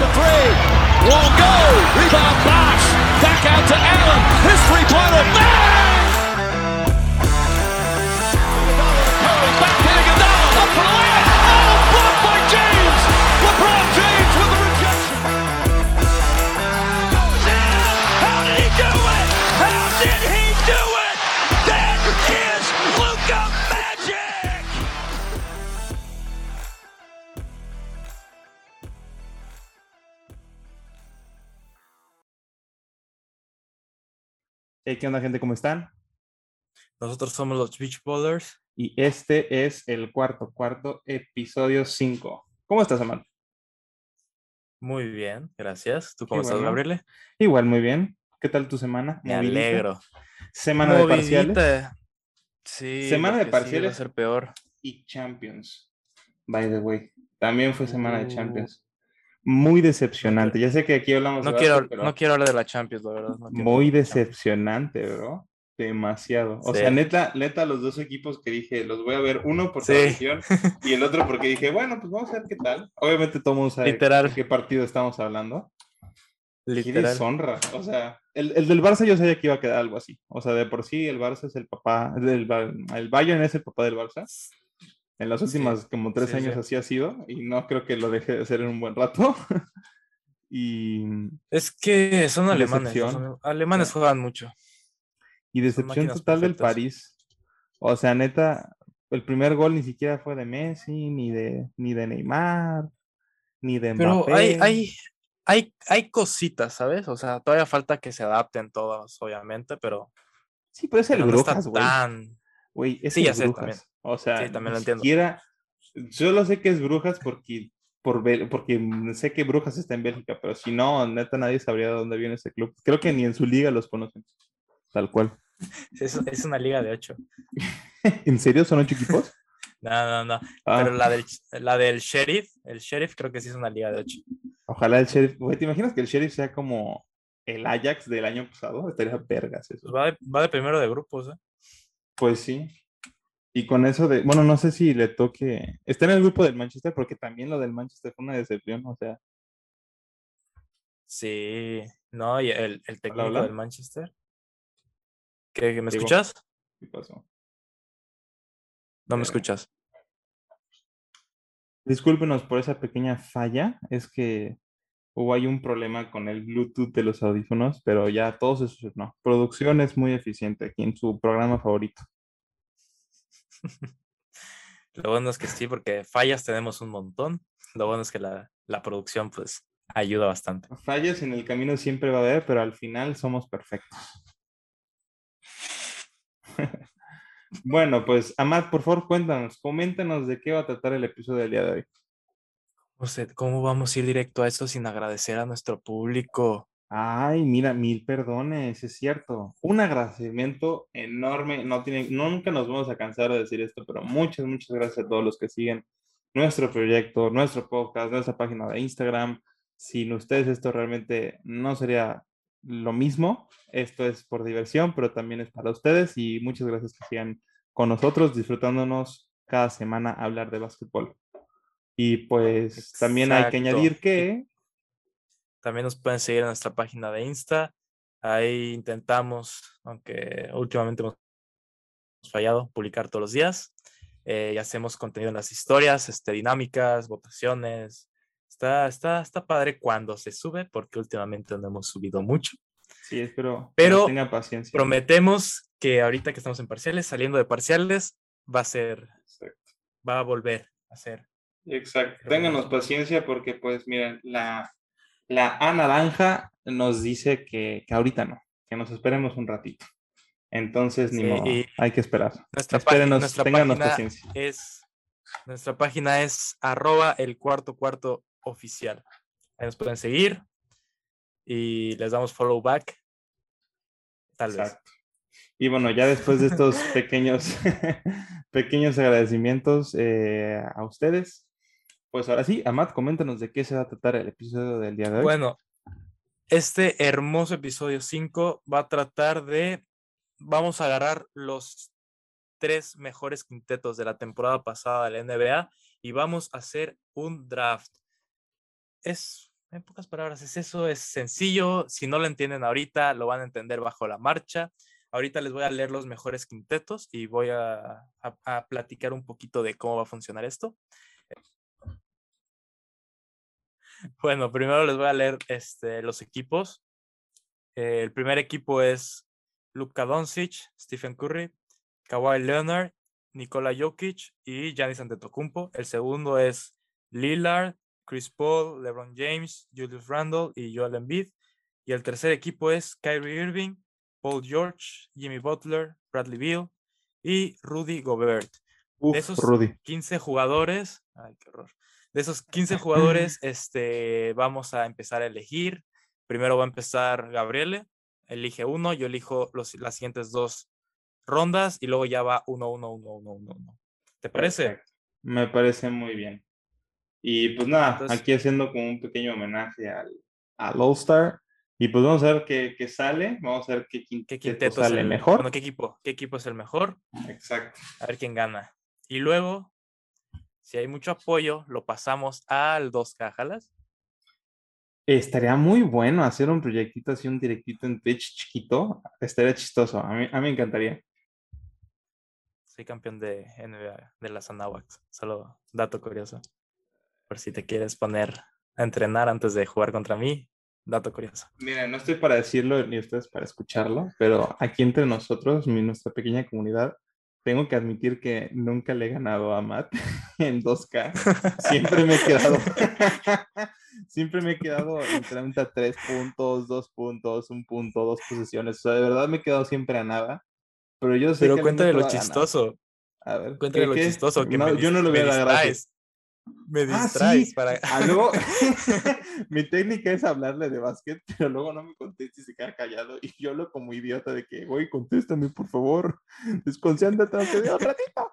to three. Won't go. Rebound box. Back out to Allen. His three-pointer. Hey, ¿Qué onda, gente? ¿Cómo están? Nosotros somos los Beach Ballers. Y este es el cuarto, cuarto episodio 5. ¿Cómo estás, Amanda? Muy bien, gracias. ¿Tú cómo estás, bueno. Gabriele? Igual, muy bien. ¿Qué tal tu semana? Me ¿Movidita? alegro. Semana de parciales. Sí. Semana de parciales. Va a ser peor. y Champions. By the way, también fue semana de Uh. Champions. Muy decepcionante. Ya sé que aquí hablamos No de quiero, no quiero hablar de la Champions, la verdad. no muy decepcionante, bro. Demasiado. O Sí. sea, neta, neta, los dos equipos que dije, los voy a ver, uno por Sí. tradición y el otro porque dije, bueno, pues vamos a ver qué tal. Obviamente todo el mundo sabe Literal. de qué partido estamos hablando. Qué Literal. deshonra. O sea, el, el del Barça yo sabía que iba a quedar algo así. O sea, de por sí el Barça es el papá, del, el Bayern es el papá del Barça. En las últimas como tres sí, años sí. así ha sido y no creo que lo deje de hacer en un buen rato. y, Es que son alemanes. Son- alemanes juegan mucho. y decepción total del. París. O sea, neta, el primer gol ni siquiera fue de Messi, ni de, ni de Neymar, ni de Pero Mbappé. hay, hay, hay, hay cositas, ¿sabes? O sea, todavía falta que se adapten todas, obviamente, pero, Sí, pero es el pero no está Brujas, tan. Güey, Sí, ya sé, Brujas. también. O sea, Sí, también lo ni entiendo. siquiera. Yo lo sé que es Brujas porque, por, porque sé que Brujas está en Bélgica, pero si no, neta, nadie sabría de dónde viene ese club. Creo que ni en su liga los conocen. Tal cual. Es, es una liga de ocho. ¿En serio son ocho equipos? No, no, no. Ah, Pero la del, la del sheriff, el sheriff creo que sí es una liga de ocho. Ojalá el sheriff. Güey, ¿te imaginas que el sheriff sea como el Ajax del año pasado? Estaría vergas Pues eso. va de, va de primero de grupos, ¿eh? Pues sí. Y con eso de. Bueno, no sé si le toque. Está en el grupo del Manchester, porque también lo del Manchester fue una decepción. O sea, Sí, no, y el, el técnico hola. del Manchester. ¿Qué, ¿Me Digo, escuchas? ¿qué pasó? No me eh, escuchas. Discúlpenos por esa pequeña falla, es que hubo ahí un problema con el Bluetooth de los audífonos, pero ya todo se solucionó. Producción es muy eficiente aquí en su programa favorito. Lo bueno es que sí, porque fallas tenemos un montón. Lo bueno es que la, la producción, pues, ayuda bastante. Fallas en el camino siempre va a haber, pero al final somos perfectos. Bueno, pues Amad, por favor, cuéntanos, coméntanos de qué va a tratar el episodio del día de hoy. No sé, ¿cómo vamos a ir directo a esto sin agradecer a nuestro público? Ay, mira, mil perdones, es cierto. Un agradecimiento enorme. No tiene, nunca nos vamos a cansar de decir esto, pero muchas, muchas gracias a todos los que siguen nuestro proyecto, nuestro podcast, nuestra página de Instagram. Sin ustedes esto realmente no sería lo mismo. Esto es por diversión, pero también es para ustedes y muchas gracias que sigan con nosotros, disfrutándonos cada semana hablar de básquetbol. Y pues también hay que Exacto. añadir que También nos pueden seguir en nuestra página de Insta. Ahí intentamos, aunque últimamente hemos fallado, publicar todos los días. Eh, y hacemos contenido en las historias, este, dinámicas, votaciones. Está, está, está padre cuando se sube, porque últimamente no hemos subido mucho. sí, espero Pero tenga paciencia. Prometemos que ahorita que estamos en parciales, saliendo de parciales, va a ser, Exacto. va a volver a ser. Exacto. Ténganos paciencia porque, pues, miren, la, la A naranja nos dice que, que ahorita no, que nos esperemos un ratito. Entonces, ni Sí, modo, hay que esperar. Nuestra, Espérenos, nuestra ténganos página paciencia. es nuestra página es arroba el cuarto cuarto oficial. Ahí nos pueden seguir y les damos follow back. Tal vez. Exacto. Y bueno, ya después de estos pequeños, pequeños agradecimientos eh, a ustedes, pues ahora sí, Amat, coméntanos de qué se va a tratar el episodio del día de hoy. Bueno, este hermoso episodio 5 va a tratar de, vamos a agarrar los tres mejores quintetos de la temporada pasada de la NBA y vamos a hacer un draft. Es en pocas palabras, es eso, es sencillo. Si no lo entienden ahorita, lo van a entender bajo la marcha. Ahorita les voy a leer los mejores quintetos y voy a, a platicar un poquito de cómo va a funcionar esto. Bueno, primero les voy a leer este, los equipos. Eh, el primer equipo es Luka Doncic, Stephen Curry, Kawhi Leonard, Nikola Jokic y Giannis Antetokounmpo. El segundo es Lillard, Chris Paul, LeBron James, Julius Randle y Joel Embiid. Y el tercer equipo es Kyrie Irving, Paul George, Jimmy Butler, Bradley Beal y Rudy Gobert. Uf, de esos Rudy. 15 jugadores, ay, qué horror. De esos 15 jugadores, este, vamos a empezar a elegir. Primero va a empezar Gabriele, elige uno, yo elijo los, las siguientes dos rondas y luego ya va uno, uno, uno, uno, uno, uno. ¿Te parece? Perfecto. Me parece muy bien. Y pues nada, Entonces- aquí haciendo como un pequeño homenaje al, al All Star. Y pues vamos a ver qué, qué sale. Vamos a ver qué quinteto, ¿Qué quinteto sale el mejor. Bueno, ¿qué equipo? ¿Qué equipo es el mejor? Exacto. A ver quién gana. Y luego, si hay mucho apoyo, lo pasamos al 2K, ¿jalas? Estaría muy bueno hacer un proyectito así, un directito en Twitch chiquito. Estaría chistoso. A mí, a mí me encantaría. Soy campeón de NBA de las Anahuacs. Solo dato curioso. Por si te quieres poner a entrenar antes de jugar contra mí, dato curioso. Mira, no estoy para decirlo ni ustedes para escucharlo, pero aquí entre nosotros, mi, nuestra pequeña comunidad, tengo que admitir que nunca le he ganado a Matt en 2K. Siempre me he quedado. Siempre me he quedado literalmente a tres puntos, dos puntos, un punto, dos posiciones. O sea, de verdad me he quedado siempre a nada. Pero yo sé Pero que cuéntale lo voy a chistoso. A ver, Cuéntale ¿qué- lo chistoso que No, me, yo no le voy a dar gracias. Distraes. Me Ah, distraes sí. para. Ah, luego, mi técnica es hablarle de básquet, pero luego no me contesta y se queda callado. Y yo lo como idiota de que, güey, contéstame, por favor. Desconcéntrate, aunque sea un ratito.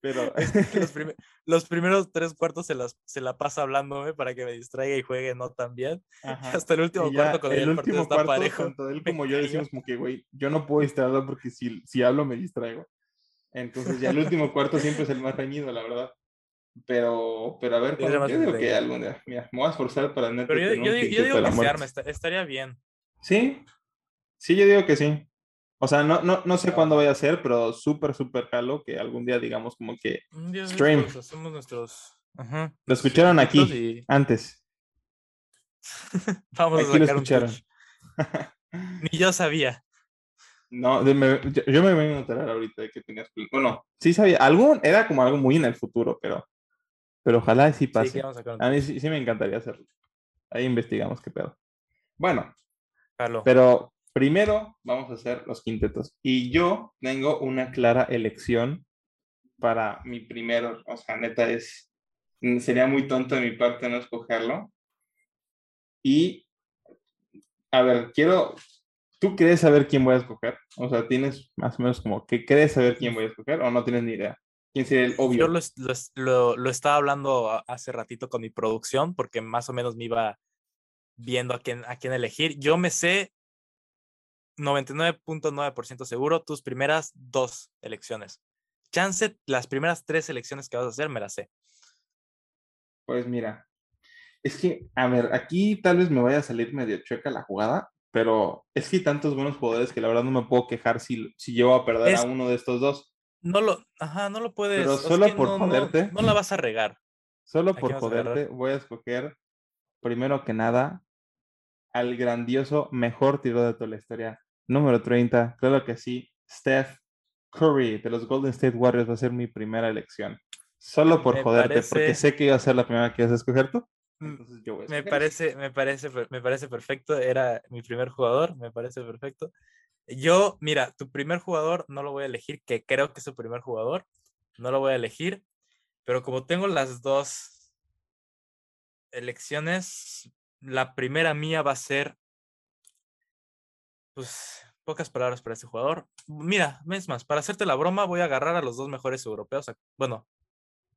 Pero, los, prime- los primeros tres cuartos se, las, se la pasa hablándome para que me distraiga y juegue no tan bien. ajá. Hasta el último ya cuarto, cuando el el partido último está cuarto, parejo. tanto él como yo decimos como que, güey, yo no puedo distraerlo porque si, si hablo me distraigo. Entonces ya el último cuarto siempre es el más reñido, la verdad. Pero, pero a ver, cuando- yo digo que algún día, mira, me voy a esforzar para neta Pero yo, yo yo digo que se arma, esta- estaría bien. Sí, sí, yo digo que sí. O sea, no, no, no sé cuándo vaya a ser, pero súper, súper jalo que algún día digamos como que de Stream. estos hacemos nuestros. Ajá, lo escucharon aquí y antes. Vamos Aquí a lo sacar escucharon. Ni yo sabía. No, me- yo, yo me voy a enterar ahorita de que tenías. Bueno, sí sabía. Algún, era como algo muy en el futuro, pero, pero ojalá sí Sí, pase. que vamos a A mí sí, sí me encantaría hacerlo. Ahí investigamos qué pedo. Bueno, pero primero vamos a hacer los quintetos. Y yo tengo una clara elección para mi primero. O sea, neta, es. Sería muy tonto de mi parte no escogerlo. Y. A ver, quiero. ¿Tú crees saber quién voy a escoger? O sea, ¿tienes más o menos como que crees saber quién voy a escoger o no tienes ni idea? ¿Quién sería el obvio? Yo lo, lo es- lo- lo estaba hablando hace ratito con mi producción porque más o menos me iba viendo a quién, a quién elegir. Yo me sé 99.9% seguro tus primeras dos elecciones. Chance, las primeras tres elecciones que vas a hacer me las sé. Pues mira, es que, a ver, aquí tal vez me vaya a salir medio chueca la jugada, pero es que hay tantos buenos jugadores que la verdad no me puedo quejar si, si llevo a perder Es- a uno de estos dos. No lo, ajá, no lo puedes. Pero solo que por no- joderte. No, la vas a regar. Solo ¿A por a joderte, voy a escoger, primero que nada, al grandioso mejor tiro de toda la historia. Número 30, claro que sí, Steph Curry de los Golden State Warriors va a ser mi primera elección. Solo por Me joderte, porque sé que iba a ser la primera que ibas a escoger tú. Entonces yo voy a Me escoger parece, me parece, me parece perfecto. Era mi primer jugador, me parece perfecto. Yo, mira, tu primer jugador no lo voy a elegir, que creo que es su primer jugador. No lo voy a elegir, pero como tengo las dos elecciones, la primera mía va a ser, pues, pocas palabras para este jugador. Mira, es más, para hacerte la broma, voy a agarrar a los dos mejores europeos. Bueno,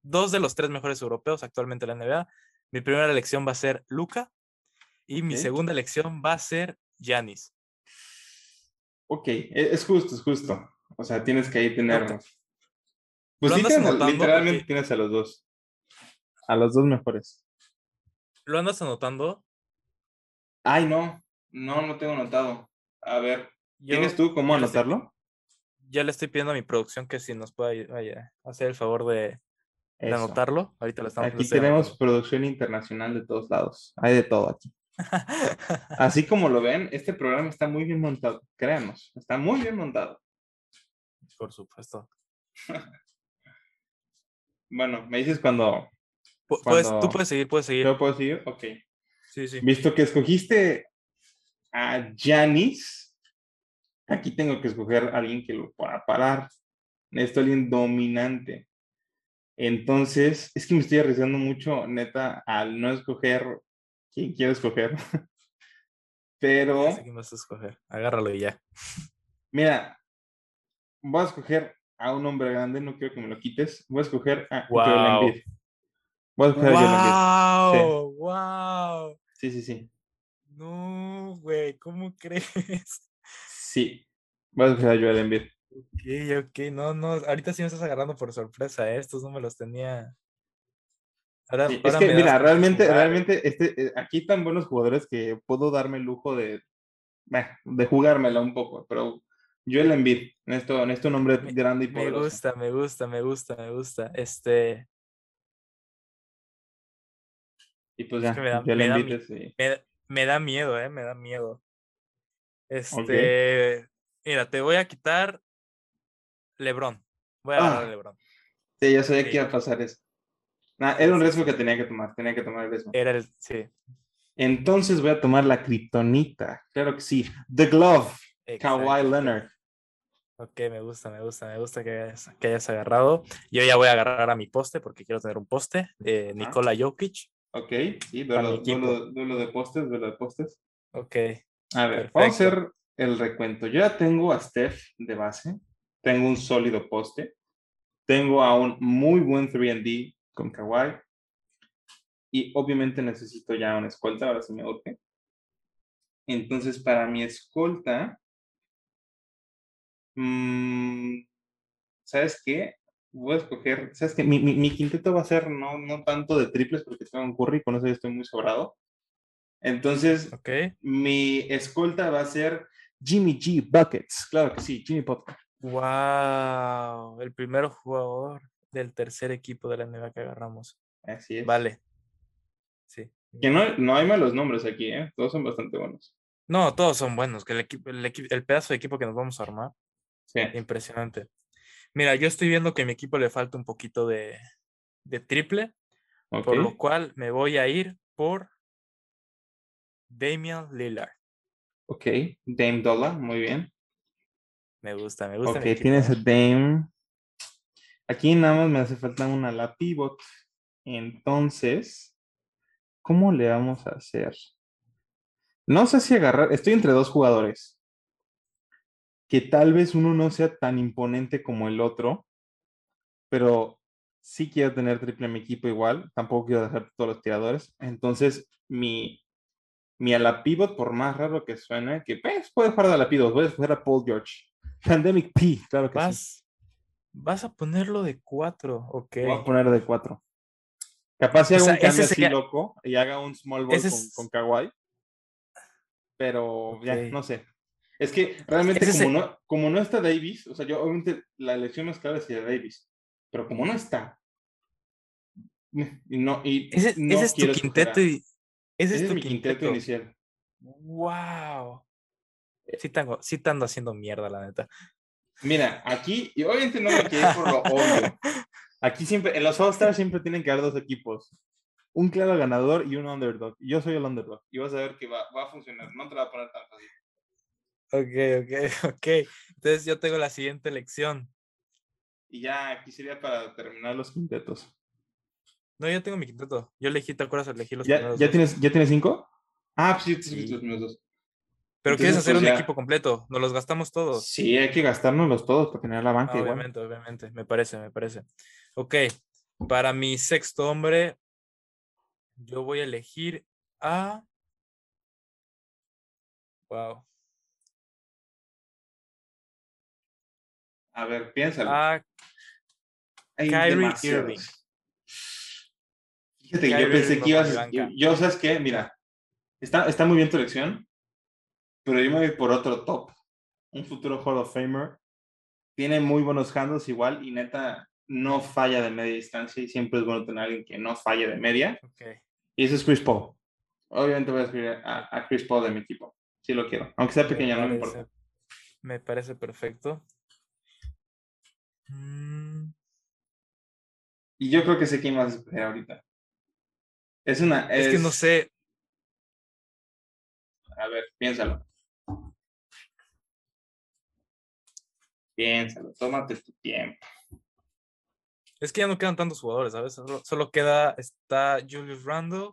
dos de los tres mejores europeos actualmente en la NBA. Mi primera elección va a ser Luca y mi segunda elección va a ser Yanis. Ok, e- es justo, es justo. O sea, tienes que ahí tener. te- Pues sí, tienes literalmente porque- tienes a los dos. A los dos mejores. ¿Lo andas anotando? Ay, no, no, no tengo anotado. A ver, Yo- ¿tienes tú cómo anotarlo? Ya le estoy pidiendo a mi producción que si nos pueda vaya, hacer el favor de, de anotarlo. Ahorita lo estamos Aquí tenemos producción internacional de todos lados. Hay de todo aquí. Así como lo ven, este programa está muy bien montado. Créanos, está muy bien montado. Por supuesto. Bueno, me dices cuando puedes- tú puedes seguir, puedes seguir. yo puedo seguir. Ok. Sí, sí. Visto que escogiste a Janis, aquí tengo que escoger a alguien que lo pueda parar. Necesito a alguien dominante. Entonces, es que me estoy arriesgando mucho, neta, al no escoger quién quiero escoger. Pero, quién vas a escoger. Agárralo y ya. mira, voy a escoger a un hombre grande, no quiero que me lo quites. Voy a escoger a Wow. Joel Embiid. Voy a escoger a Joel Embiid. ¡Wow! ¡Wow! Sí, sí, sí. No, güey, ¿cómo crees? Sí. Voy a escoger a Joel Embiid. Ok, ok, no, no, ahorita sí me estás agarrando por sorpresa, ¿eh? Estos no me los tenía. Ahora, Sí, es que, me mira, realmente, jugar. realmente, este, eh, aquí tan buenos jugadores que puedo darme el lujo de, de jugármela un poco, pero Joel Embiid, en esto, en esto un hombre Me- grande y Me poderoso. gusta, me gusta, me gusta, me gusta. Este, Y pues es ya, que me da- me da es, eh, me, me da miedo, ¿eh? Me da miedo. Este, mira, te voy a quitar LeBron. Voy a Ah. a LeBron. sí, ya sabía sí. que iba a pasar eso. Nah, era un riesgo que tenía que tomar, tenía que tomar el riesgo. Era el, sí, Entonces voy a tomar la kriptonita, claro que sí. The Glove, Kawhi. Leonard. Ok, me gusta, me gusta, me gusta que hayas, que hayas agarrado. Yo ya voy a agarrar a mi poste porque quiero tener un poste Nikola Jokic. Ok, sí, duelo, duelo- duelo de postes, duelo de postes. Ok, A ver, vamos a hacer el recuento. Yo ya tengo a Steph de base, tengo un sólido poste, tengo a un muy buen 3D con Kawhi y obviamente necesito ya una escolta, ahora sí me urge. Entonces, para mi escolta, mm, ¿sabes qué? Voy a escoger, ¿sabes qué? Mi, mi- mi quinteto va a ser no, no tanto de triples porque tengo un curry, con eso ya estoy muy sobrado. Entonces, mi escolta va a ser Jimmy G Buckets. Claro que sí, Jimmy Butler. Wow, el primer jugador del tercer equipo de la NBA que agarramos. Así es. Vale. Sí. Que no, no hay malos nombres aquí, ¿eh? Todos son bastante buenos. No, todos son buenos. Que el, equipo, el, el pedazo de equipo que nos vamos a armar, Sí. impresionante. Mira, yo estoy viendo que a mi equipo le falta un poquito de, de triple, por lo cual me voy a ir por Damian Lillard. Ok. Dame Dollar, muy bien. Me gusta, me gusta. Ok, mi tienes a. Dame. Aquí nada más me hace falta una la pivot. Entonces, ¿cómo le vamos a hacer? No sé si agarrar. Estoy entre dos jugadores. Que tal vez uno no sea tan imponente como el otro. Pero sí quiero tener triple en mi equipo igual. Tampoco quiero dejar todos los tiradores. Entonces, mi, mi ala pivot, por más raro que suene, que pues, puede jugar de ala pivot, voy a escoger a Paul George. Pandemic P, claro que sí. Vas, a ponerlo de cuatro, ok. Voy a poner de cuatro. Capaz si O haga sea, un cambio así sería- loco y haga un small ball Ese con, es- con Kawhi. Pero ya, no sé. Es que realmente Ese como no, como no está Davis, o sea, yo obviamente la elección más clara sería Davis, pero como no está, y no, y Ese, no ese es tu quinteto y ese, ese es tu mi quinteto quinteto. inicial. Wow. Sí, tengo, sí te ando haciendo mierda, la neta. Mira, aquí, y obviamente no me ir por lo obvio. Aquí siempre, en los All-Stars siempre tienen que haber dos equipos. Un claro ganador y un underdog. Yo soy el underdog. Y vas a ver que va, va a funcionar. No te la va a poner tan fácil. Ok, ok, ok. Entonces yo tengo la siguiente elección. Y ya aquí sería para terminar los quintetos. No, yo tengo mi quinteto. Yo elegí, ¿te acuerdas? Elegí los ¿Ya, primeros ya dos. tienes, ¿Ya tienes cinco? Ah, pues sí, sí, sí, Sí. los primeros dos. Pero quieres entonces, hacer pues, un ya. equipo completo. Nos los gastamos todos. Sí, hay que gastárnoslos todos para tener la Ah, banca igual. obviamente, obviamente. Me parece, me parece. Ok. Para mi sexto hombre, yo voy a elegir a. Wow. A ver, piénsalo. A Kyrie. Irving. Fíjate, que yo Kyrie pensé Irving que ibas banca. Yo, ¿sabes qué? Mira, Está, está muy bien tu elección, pero yo me voy por otro top. Un futuro Hall of Famer. Tiene muy buenos handles igual y neta no falla de media distancia y siempre es bueno tener a alguien que no falle de media. Y ese es Chris Paul. Obviamente voy a escribir a, a Chris Paul de mi equipo. Sí lo quiero. Aunque sea pequeño, no me importa. Me parece perfecto. Mm, Y yo creo que sé quién vas a escoger ahorita. Es una. es que no sé. A ver, piénsalo. Piénsalo, tómate tu tiempo. Es que ya no quedan tantos jugadores, ¿sabes? Solo, solo queda, está Julius Randle,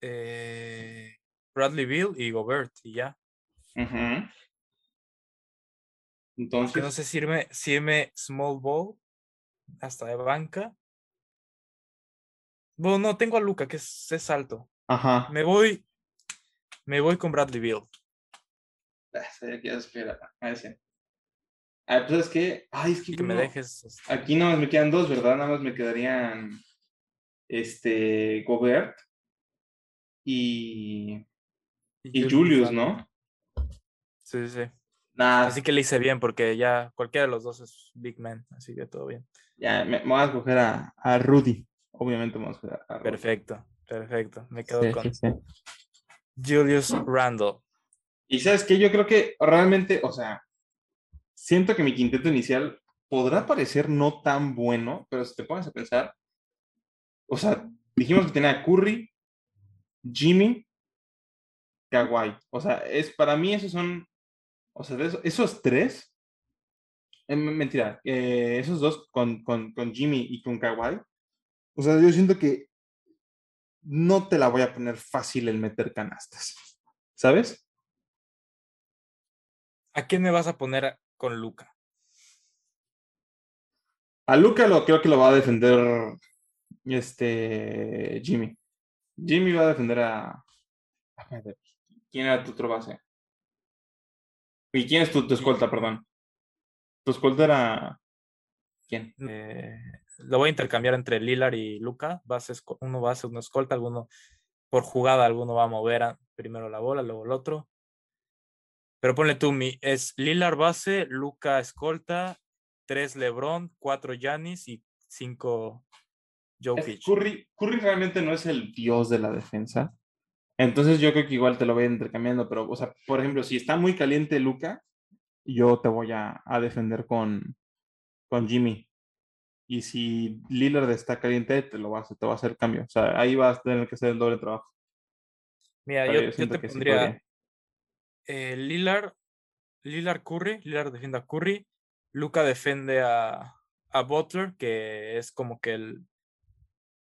eh, Bradley Bill y Gobert, y ya. Entonces, no sé si irme, si irme small ball hasta de banca. Bueno, no, tengo a Luca, que es, es alto. ajá. Me voy, me voy con Bradley Bill. Ah, que ya se espera a ese. Ah, pues es que, ay, es que, que me no- dejes. este, aquí nada más me quedan dos, ¿verdad? Nada más me quedarían este Gobert y, y Julius. ¿no? Sí, sí. Nada, Así que le hice bien, porque ya cualquiera de los dos es Big Man, así que todo bien. ya me, me voy a escoger a, a Rudy. Obviamente me voy a escoger a Rudy. Perfecto, perfecto. Me quedo Sí, con sí, sí. Julius Randle. Y sabes que yo creo que realmente, o sea, siento que mi quinteto inicial podrá parecer no tan bueno, pero si te pones a pensar, o sea, dijimos que tenía Curry, Jimmy, Kawhi. O sea, es para mí esos son, o sea, esos tres, eh, mentira, eh, esos dos con, con, con Jimmy y con Kawhi. O sea, yo siento que no te la voy a poner fácil el meter canastas, ¿sabes? ¿A quién me vas a poner con Luca? A Luca lo creo que lo va a defender este Jimmy. Jimmy va a defender a. a ¿Quién era tu otro base? ¿Y quién es tu, tu escolta, perdón? Tu escolta era. ¿Quién? Eh, lo voy a intercambiar entre Lillard y Luca. Bases, uno base, uno escolta, alguno por jugada, alguno va a mover a- primero la bola, luego el otro. Pero ponle tú, mi, es Lillard base, Luca escolta, tres LeBron, cuatro Giannis y cinco Es Jokic. Curry, Curry realmente no es el dios de la defensa. Entonces yo creo que igual te lo voy intercambiando, pero, o sea, por ejemplo, si está muy caliente Luca, yo te voy a, a defender con, con Jimmy. Y si Lillard está caliente, te lo vas, te va a hacer cambio. O sea, ahí vas a tener que hacer el doble trabajo. Mira, Pero yo, yo te sí pondría. Eh, Lillard, Lillard Curry, Lillard defiende a Curry, Luca defiende a, a Butler, que es como que el,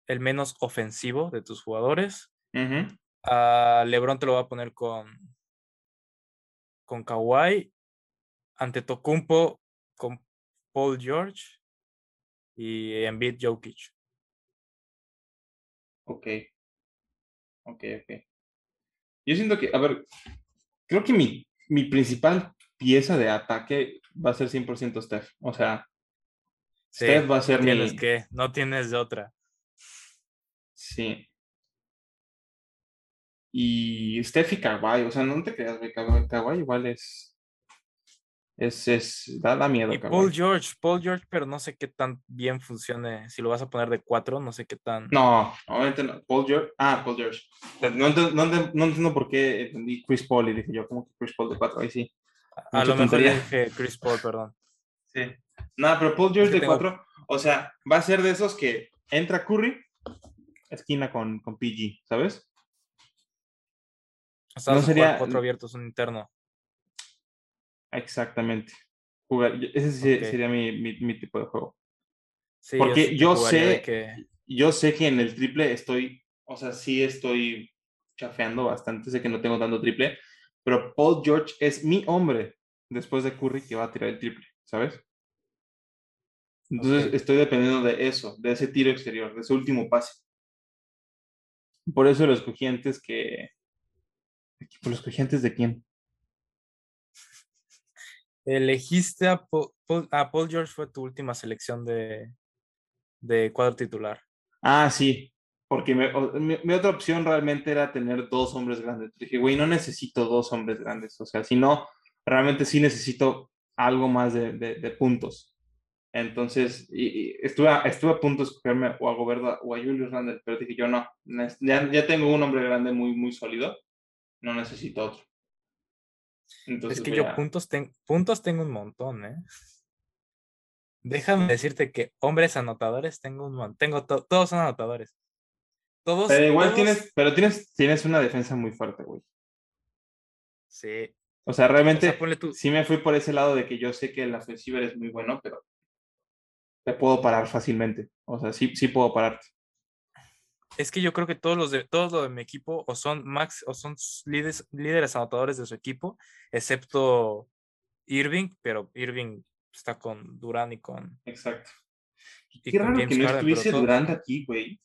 el menos ofensivo de tus jugadores. A LeBron te lo va a poner con, con Kawhi, ante Tocumpo con Paul George y Embiid Jokic. Ok. Ok, ok. Yo siento que, a ver, creo que mi, mi principal pieza de ataque va a ser 100% Steph. O sea, Sí, Steph va a ser tienes mi... que, no tienes de otra. Sí. Y Steph y Kawhi, o sea, no te creas, Kawhi, Kawhi igual es... Es, es, da, da miedo, Y. Paul George, Paul George, pero no sé qué tan bien funcione. Si lo vas a poner de cuatro, no sé qué tan. No, obviamente no. Paul George. Ah, Paul George. No, no no entiendo por qué entendí Chris Paul y dije yo, ¿cómo que Chris Paul de 4? Ahí sí. a lo mejor tontería. dije Chris Paul, perdón. Sí. Nada, pero Paul George que de tengo- 4, o sea, va a ser de esos que entra Curry, esquina con, con PG, ¿sabes? O sea, No sería- cuatro abiertos, un interno. Exactamente. Jugar- ese sería mi, mi- mi tipo de juego. Sí, Porque sí yo sé- que Yo sé que en el triple estoy, o sea, sí estoy chafeando bastante, sé que no tengo tanto triple, pero Paul George es mi hombre después de Curry que va a tirar el triple, ¿sabes? Entonces estoy dependiendo de eso, de ese tiro exterior, de ese último pase. Por eso lo escogí antes que... ¿Lo escogí antes de quién? Elegiste a Paul, George fue tu última selección de, de cuadro titular. Ah, sí. Porque mi, otra opción realmente era tener dos hombres grandes. Dije, güey, no necesito dos hombres grandes. O sea, si no, realmente sí necesito algo más de, de- puntos. Entonces, y- estuve, a, estuve a punto de escogerme o a Goberda o a Julius Randle, pero dije yo no, ya, ya tengo un hombre grande muy, muy sólido, no necesito otro. Entonces, Es que yo a- puntos, ten- puntos tengo un montón, ¿eh? Déjame decirte que hombres anotadores tengo un montón. Tengo to- todos son anotadores. Todos. Pero igual todos- tienes, pero tienes, tienes una defensa muy fuerte, güey. Sí. O sea, O realmente sea, tú. sí me fui por ese lado de que yo sé que el ofensivo es muy bueno, pero te puedo parar fácilmente. O sea, sí, sí puedo pararte. Es que yo creo que todos los de todos los de mi equipo o son max o son líderes, líderes anotadores de su equipo, excepto Irving, pero Irving está con Durán y con. Exacto. y Qué raro que no Harden, estuviese todos- Durant aquí, güey.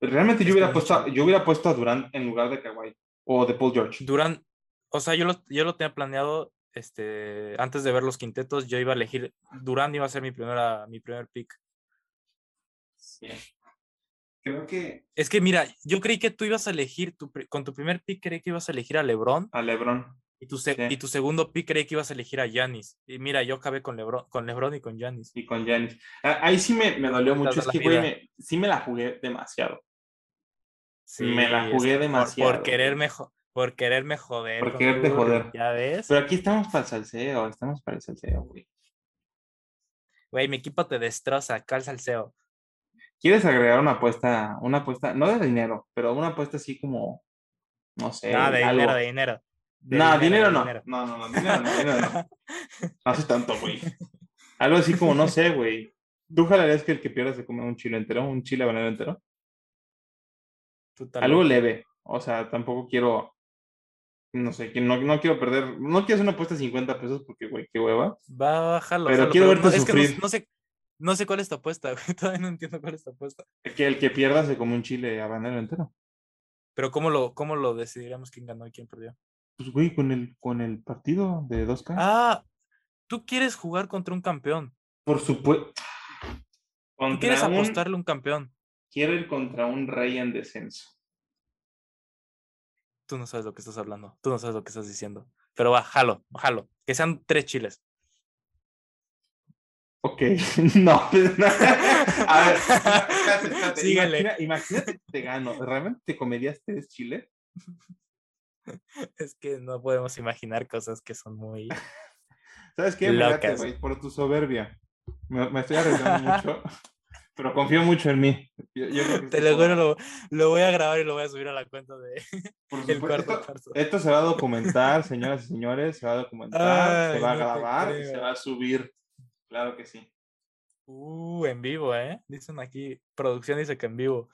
Realmente Es yo hubiera, puesto, a- yo hubiera puesto a Durant en lugar de Kawhi o de Paul George. Durán, o sea, yo lo, yo lo tenía planeado, este, antes de ver los quintetos, yo iba a elegir, Durán iba a ser mi primera, mi primer pick. Sí. Creo que Es que mira, yo creí que tú ibas a elegir, tu, con tu primer pick creí que ibas a elegir a LeBron a LeBron. y tu, se- Sí. y tu segundo pick creí que ibas a elegir a Giannis. Y mira, yo acabé con LeBron, con LeBron y con Giannis. y con Giannis. Ah, Ahí sí me, me dolió mucho. Es la que, güey, me- sí me la jugué demasiado. Sí, Me la jugué que por- demasiado, Por, quererme, por quererme joder. Por quererte tu- joder. Ya ves. Pero aquí estamos para el salseo, estamos para el salseo, güey. Güey, mi equipo te destroza, cal salseo. ¿Quieres agregar una apuesta, una apuesta, no de dinero, pero una apuesta así como, no sé, Nada, de algo? dinero, de dinero. De No, dinero, no. dinero. No, no, no, dinero no, dinero no. No hace tanto, güey. Algo así como, no sé, güey. ¿Tú jalarías que el que pierda se come un chile entero, un chile habanero entero? Tal Algo leve. O sea, tampoco quiero, no sé, no, no quiero perder, no quiero hacer una apuesta de 50 pesos porque, güey, qué hueva. Va, bájalo. Pero jalo, quiero verte no, es que no- sufrir. no, sé, no sé cuál es tu apuesta, güey. Todavía no entiendo cuál es tu apuesta. Que el que pierda se come un chile habanero entero. Pero ¿cómo lo, cómo lo decidiremos quién ganó y quién perdió? Pues, güey, con el, con el partido de 2K. Ah, tú quieres jugar contra un campeón. Por supuesto. Tú quieres un, apostarle a un campeón. quiero ir contra un rey en descenso. Tú no sabes lo que estás hablando. Tú no sabes lo que estás diciendo. Pero va, jalo, jalo. Que sean tres chiles. Ok, no. pues, no. A ver, espérate, espérate. Síguele. Imagina- imagínate que te gano. ¿Realmente te comerías tres chiles? Es que no podemos imaginar cosas que son muy. ¿Sabes qué? Locas. por tu soberbia. Me, me estoy arriesgando mucho, pero confío mucho en mí. Yo- yo creo que Te lo juro, lo, lo voy a grabar y lo voy a subir a la cuenta de Por el supuesto, cuarto esto, cuarto. esto se va a documentar, señoras y señores, se va a documentar, se va a no grabar y se va a subir. Claro que sí. Uh, en vivo, ¿eh? Dicen aquí, producción dice que en vivo.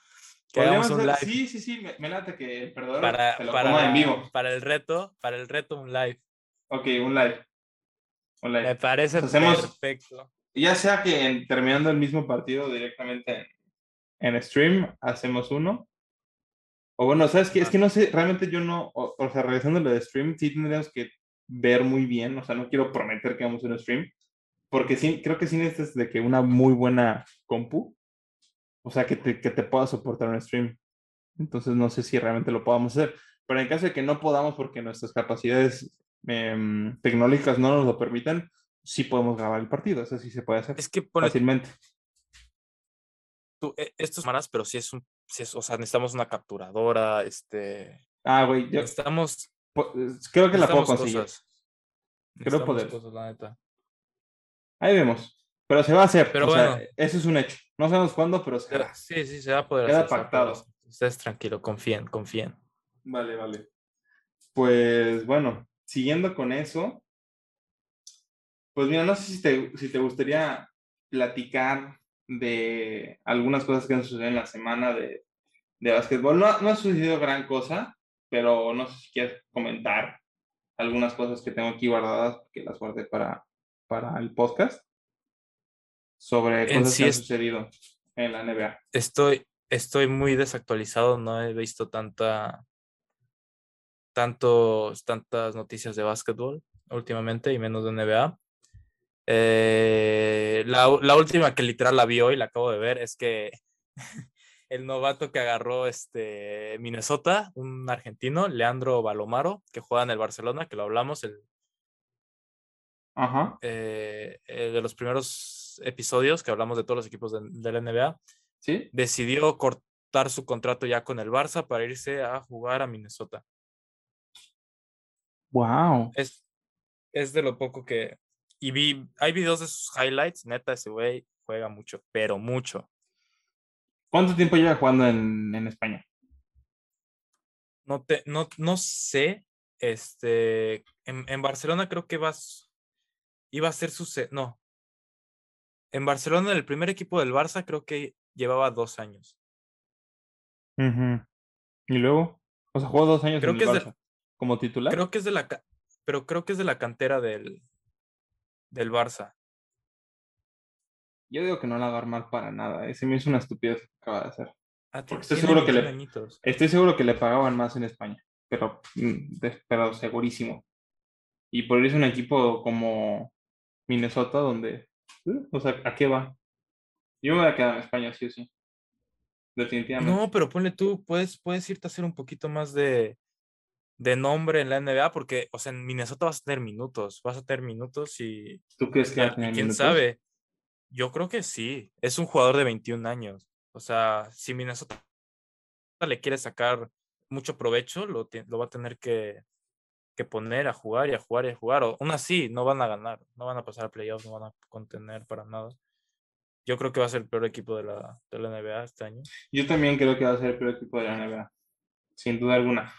Que hagamos un live Sí, sí, sí, me, me late que el perdedor para, se lo para, coma en vivo. para el reto, para el reto un live. Ok, un live. Un live. Me parece Hacemos- perfecto. Ya sea que en- terminando el mismo partido directamente en, en stream, hacemos uno. O bueno, ¿sabes qué? Es que no sé, realmente yo no, o, o sea, regresando lo de stream, sí tendríamos que ver muy bien, o sea, no quiero prometer que a un stream, porque sí, creo que sí necesitas de que una muy buena compu, o sea, que te, que te pueda soportar un stream. Entonces no sé si realmente lo podamos hacer, pero en caso de que no podamos porque nuestras capacidades em, tecnológicas no nos lo permitan, sí podemos grabar el partido, eso sí se puede hacer Es que ponle fácilmente. tú, eh, estos cámaras, pero sí es un, sí es, o sea, necesitamos una capturadora, este, Ah, güey, yo necesitamos, creo que la puedo conseguir. Creo poder. cosas, la neta. Ahí vemos. Pero se va a hacer. Pero o sea, bueno. eso es un hecho. No sabemos cuándo, pero se hará. Sí, sí, se va a poder Queda hacer, poder pactado. Ustedes tranquilo, confíen, confíen. Vale, vale. Pues bueno, siguiendo con eso, pues mira, no sé si te, si te gustaría platicar de algunas cosas que han sucedido en la semana de, de básquetbol. No, no ha sucedido gran cosa, pero no sé si quieres comentar algunas cosas que tengo aquí guardadas, que las guardé para, para el podcast, sobre cosas sí que han sucedido en la NBA. Estoy, estoy muy desactualizado, no he visto tanta, tantos, tantas noticias de básquetbol últimamente y menos de NBA. Eh, la, la última que literal la vi hoy, la acabo de ver, es que el novato que agarró este Minnesota, un argentino, Leandro Balomaro, que juega en el Barcelona, que lo hablamos el, Ajá. eh, eh, de los primeros episodios que hablamos de todos los equipos de, de la NBA, ¿Sí? decidió cortar su contrato ya con el Barça para irse a jugar a Minnesota. Wow. Es, es de lo poco que... Y vi, hay videos de sus highlights, neta, ese güey juega mucho, pero mucho. ¿Cuánto tiempo lleva jugando en, en España? No, te, no, no sé, este, en, en Barcelona creo que vas, iba a ser su... se- No. En Barcelona, el primer equipo del Barça, creo que llevaba dos años. Ujú. ¿Y luego? O sea, jugó dos años Creo en que el es de- Barça. ¿Como titular? Creo que es de la... Pero creo que es de la cantera del, del Barça. Yo digo que no la va a armar para nada. Ese me hizo una estupidez que acaba de hacer. Ah, Porque estoy seguro que le- 21 añitos. Estoy seguro que le pagaban más en España, pero, mm, pero segurísimo. Y por irse a un equipo como Minnesota, donde, eh, o sea, ¿a qué va? Yo me voy a quedar en España, sí o sí. Definitivamente. No, pero ponle tú, puedes, puedes irte a hacer un poquito más de, de nombre en la NBA, porque, o sea, en Minnesota vas a tener minutos, vas a tener minutos y, ¿Tú crees que y va a a- y tener quién minutos? sabe. Yo creo que sí, es un jugador de 21 años. O sea, si Minnesota le quiere sacar mucho provecho, lo, lo va a tener que, que poner a jugar y a jugar y a jugar. O, aún así, no van a ganar, no van a pasar a playoffs, no van a contener para nada. Yo creo que va a ser el peor equipo de la, de la NBA este año. Yo también creo que va a ser el peor equipo de la NBA, sin duda alguna.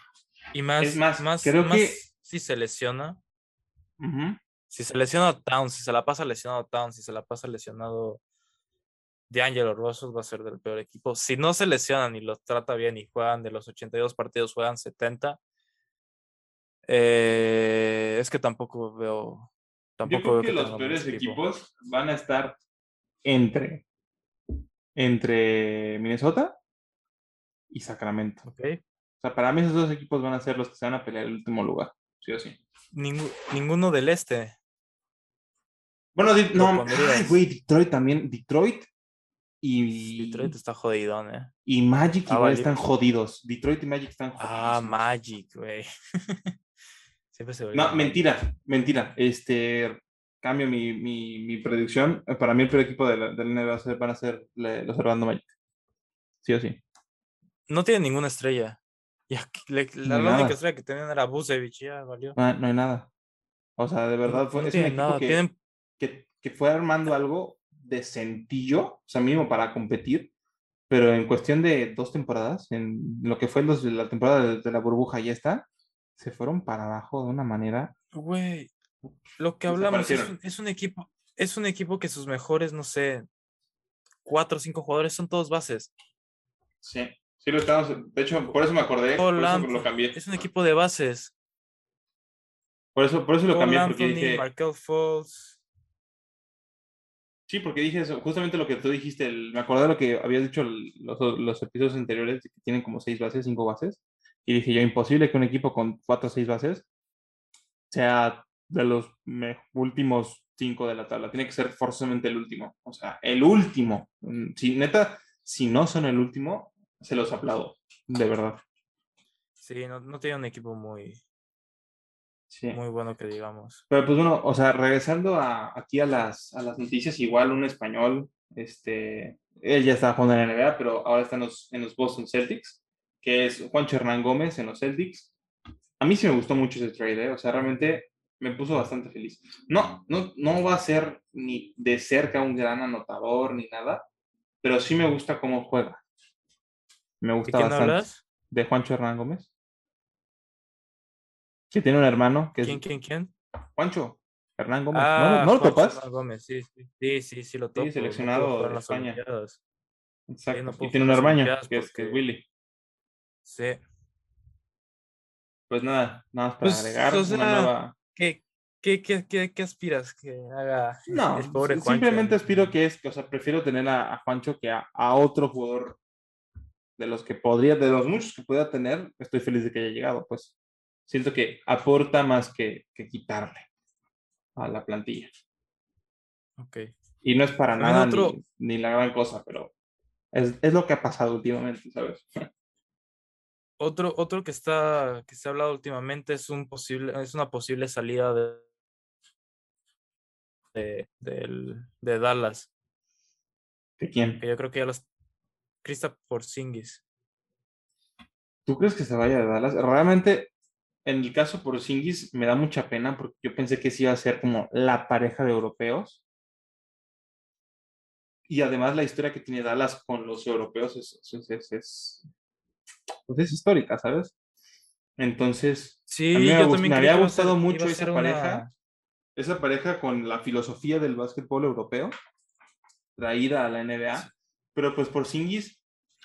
Y más, más, más, creo más que- si se lesiona, si se lesiona Towns, si se la pasa lesionado Towns, si se la pasa lesionado D'Angelo Russell, va a ser del peor equipo. Si no se lesionan y los trata bien y juegan de los 82 partidos, juegan 70, eh, es que tampoco veo. Yo Tampoco creo veo que los peores equipo. equipos van a estar entre, entre Minnesota y Sacramento. ¿ok? O sea, para mí esos dos equipos van a ser los que se van a pelear el último lugar, sí o sí. Ningu- ninguno del este. Bueno, no, ay, güey, Detroit también, Detroit y, Detroit está jodidón, ¿eh? y Magic Ah, igual vale. están jodidos. Detroit y Magic están jodidos. Ah, Magic, güey. Siempre se No, mentira, mentira. Este, cambio mi, mi, mi predicción. Para mí el peor equipo de la, del NBA va a ser- van a ser le- los Orlando Magic. Sí o sí. No tiene ninguna estrella. Le- la, No única estrella que tenían era Busevich, ya valió. No, no hay nada. O sea, de verdad, No- fue, no tienen nada. que, Tienen, que, que fue armando algo decentillo, o sea, mínimo para competir, pero en cuestión de dos temporadas, en lo que fue los, de la temporada de, de la burbuja y esta, se fueron para abajo de una manera. güey, lo que hablamos es un, es un equipo, es un equipo que sus mejores, no sé, cuatro o cinco jugadores son todos bases. Sí, sí lo estamos. De hecho, por eso me acordé, por eso lo cambié. Es un equipo de bases. Por eso, por eso lo Cole cambié, porque Anthony, dije. Markel. Sí, porque dije eso, justamente lo que tú dijiste, el- me acordé de lo que habías dicho los, los episodios anteriores, de que tienen como seis bases, cinco bases, y dije yo, imposible que un equipo con cuatro o seis bases sea de los últimos cinco de la tabla, tiene que ser forzosamente el último, o sea, el último. Mm, Si neta, si no son el último, se los aplaudo, de verdad. Sí, no, no tiene un equipo muy, Sí. muy bueno que digamos. Pero pues bueno, o sea, regresando a, aquí a las, a las noticias, igual un español, este, él ya estaba jugando en la NBA, pero ahora está en los, en los Boston Celtics, que es Juancho Hernán Gómez en los Celtics. A mí sí me gustó mucho ese trade, ¿eh? o sea, realmente me puso bastante feliz. No, no, no va a ser ni de cerca un gran anotador ni nada, pero sí me gusta cómo juega. Me ¿De gusta quién bastante. hablas? De Juancho Hernán Gómez. Que tiene un hermano que es ¿Quién, quién, quién? Juancho Hernán Gómez. ¿No, Ah, ¿no lo Juancho topas? Hernán Gómez, sí, sí, sí, sí, sí lo topo. pudo seleccionado de España. Exacto. no y tiene un hermano, que es, que es Willy. Sí. Pues nada, nada más para Pues, agregar o una sea, nueva. ¿Qué, qué, qué, qué, qué aspiras que haga No, el pobre Juancho simplemente en- aspiro que es, o sea, prefiero tener a, a Juancho que a, a otro jugador de los que podría, de los muchos que pueda tener, estoy feliz de que haya llegado, pues. Siento que aporta más que, que quitarle a la plantilla. Ok. Y no es para También nada otro- ni, ni la gran cosa, pero Es, es lo que ha pasado últimamente, ¿sabes? Otro, otro que está, que se ha hablado últimamente es un posible, es una posible salida de, de, Dallas. ¿De quién? Que yo creo que ya los Krista Porzingis. ¿Tú crees que se vaya de Dallas? Realmente, en el caso por Singis, me da mucha pena porque yo pensé que sí iba a ser como la pareja de europeos. Y además la historia que tiene Dallas con los europeos es, es, es, es- pues es histórica, ¿sabes? Entonces, Sí, a mí me, yo también había ser- gustado mucho esa pareja, una- esa pareja con la filosofía del básquetbol europeo traída a la NBA, pero pues por Singis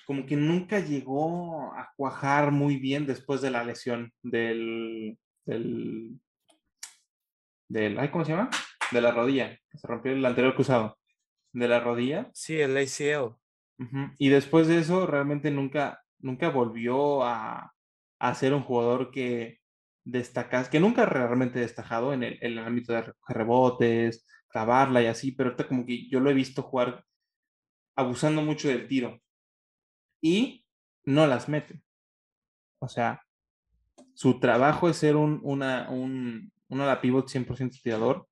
como que nunca llegó a cuajar muy bien después de la lesión del, del, del, ay, ¿cómo se llama? De la rodilla, que se rompió el anterior cruzado, de la rodilla. Sí, el ACL. Y después de eso, realmente nunca, nunca volvió a, a ser un jugador que destacas, que nunca realmente destacado en el, en el ámbito de recoger rebotes, clavarla y así, pero ahorita como que yo lo he visto jugar abusando mucho del tiro y no las mete. O sea, su trabajo es ser un, una, un, un ala pivot 100% tirador,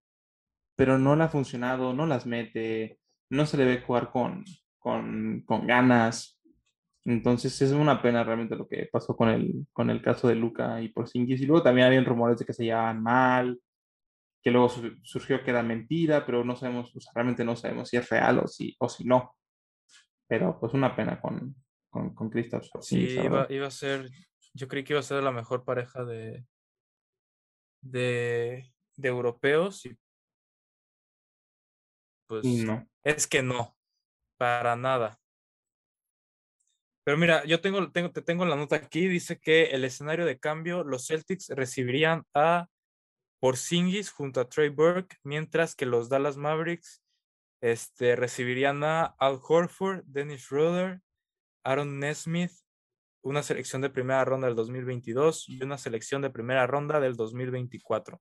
pero no le ha funcionado, no las mete, no se le ve jugar con, con, con ganas. Entonces es una pena realmente lo que pasó con el, con el caso de Luca y Porzingis. Y luego también habían rumores de que se llevaban mal, que luego su- surgió que era mentira, pero no sabemos, o sea, realmente no sabemos si es real o si, o si no. Pero pues una pena con, con, con Kristaps Sí, iba, iba a ser, yo creí que iba a ser la mejor pareja de, de, de europeos y pues Y no. es que no, para nada. Pero mira, yo tengo, te tengo la nota aquí, dice que el escenario de cambio, los Celtics recibirían a Porzingis junto a Trey Burke, mientras que los Dallas Mavericks este, recibirían a Al Horford, Dennis Schroeder, Aaron Nesmith, una selección de primera ronda del 2022 y una selección de primera ronda del 2024.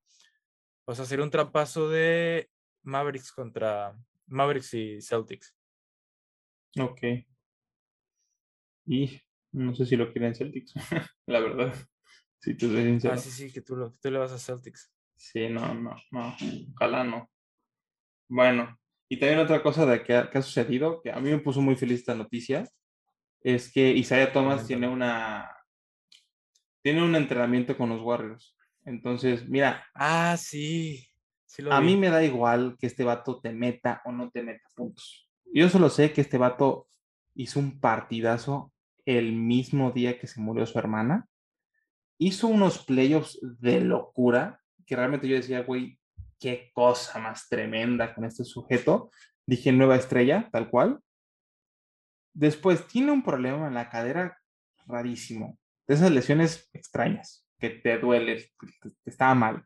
O sea, sería un trapaso de Mavericks contra Mavericks y Celtics. Ok. Y no sé si lo quieren Celtics, la verdad. Si te soy sincero. Ah, sí, sí, que tú, lo, que tú le vas a Celtics. Sí, no, no, no. Ojalá no. Bueno, y también otra cosa de que ha, que ha sucedido, que a mí me puso muy feliz esta noticia, es que Isaiah Thomas tiene una tiene un entrenamiento con los Warriors. Entonces, mira, Ah, sí. Sí lo a mí me da igual que este vato te meta o no te meta puntos. Yo solo sé que este vato hizo un partidazo el mismo día que se murió su hermana. Hizo unos playoffs de locura que realmente yo decía, güey, qué cosa más tremenda con este sujeto. Dije nueva estrella, tal cual. Después tiene un problema en la cadera rarísimo. De esas lesiones extrañas, que te duele, que estaba mal.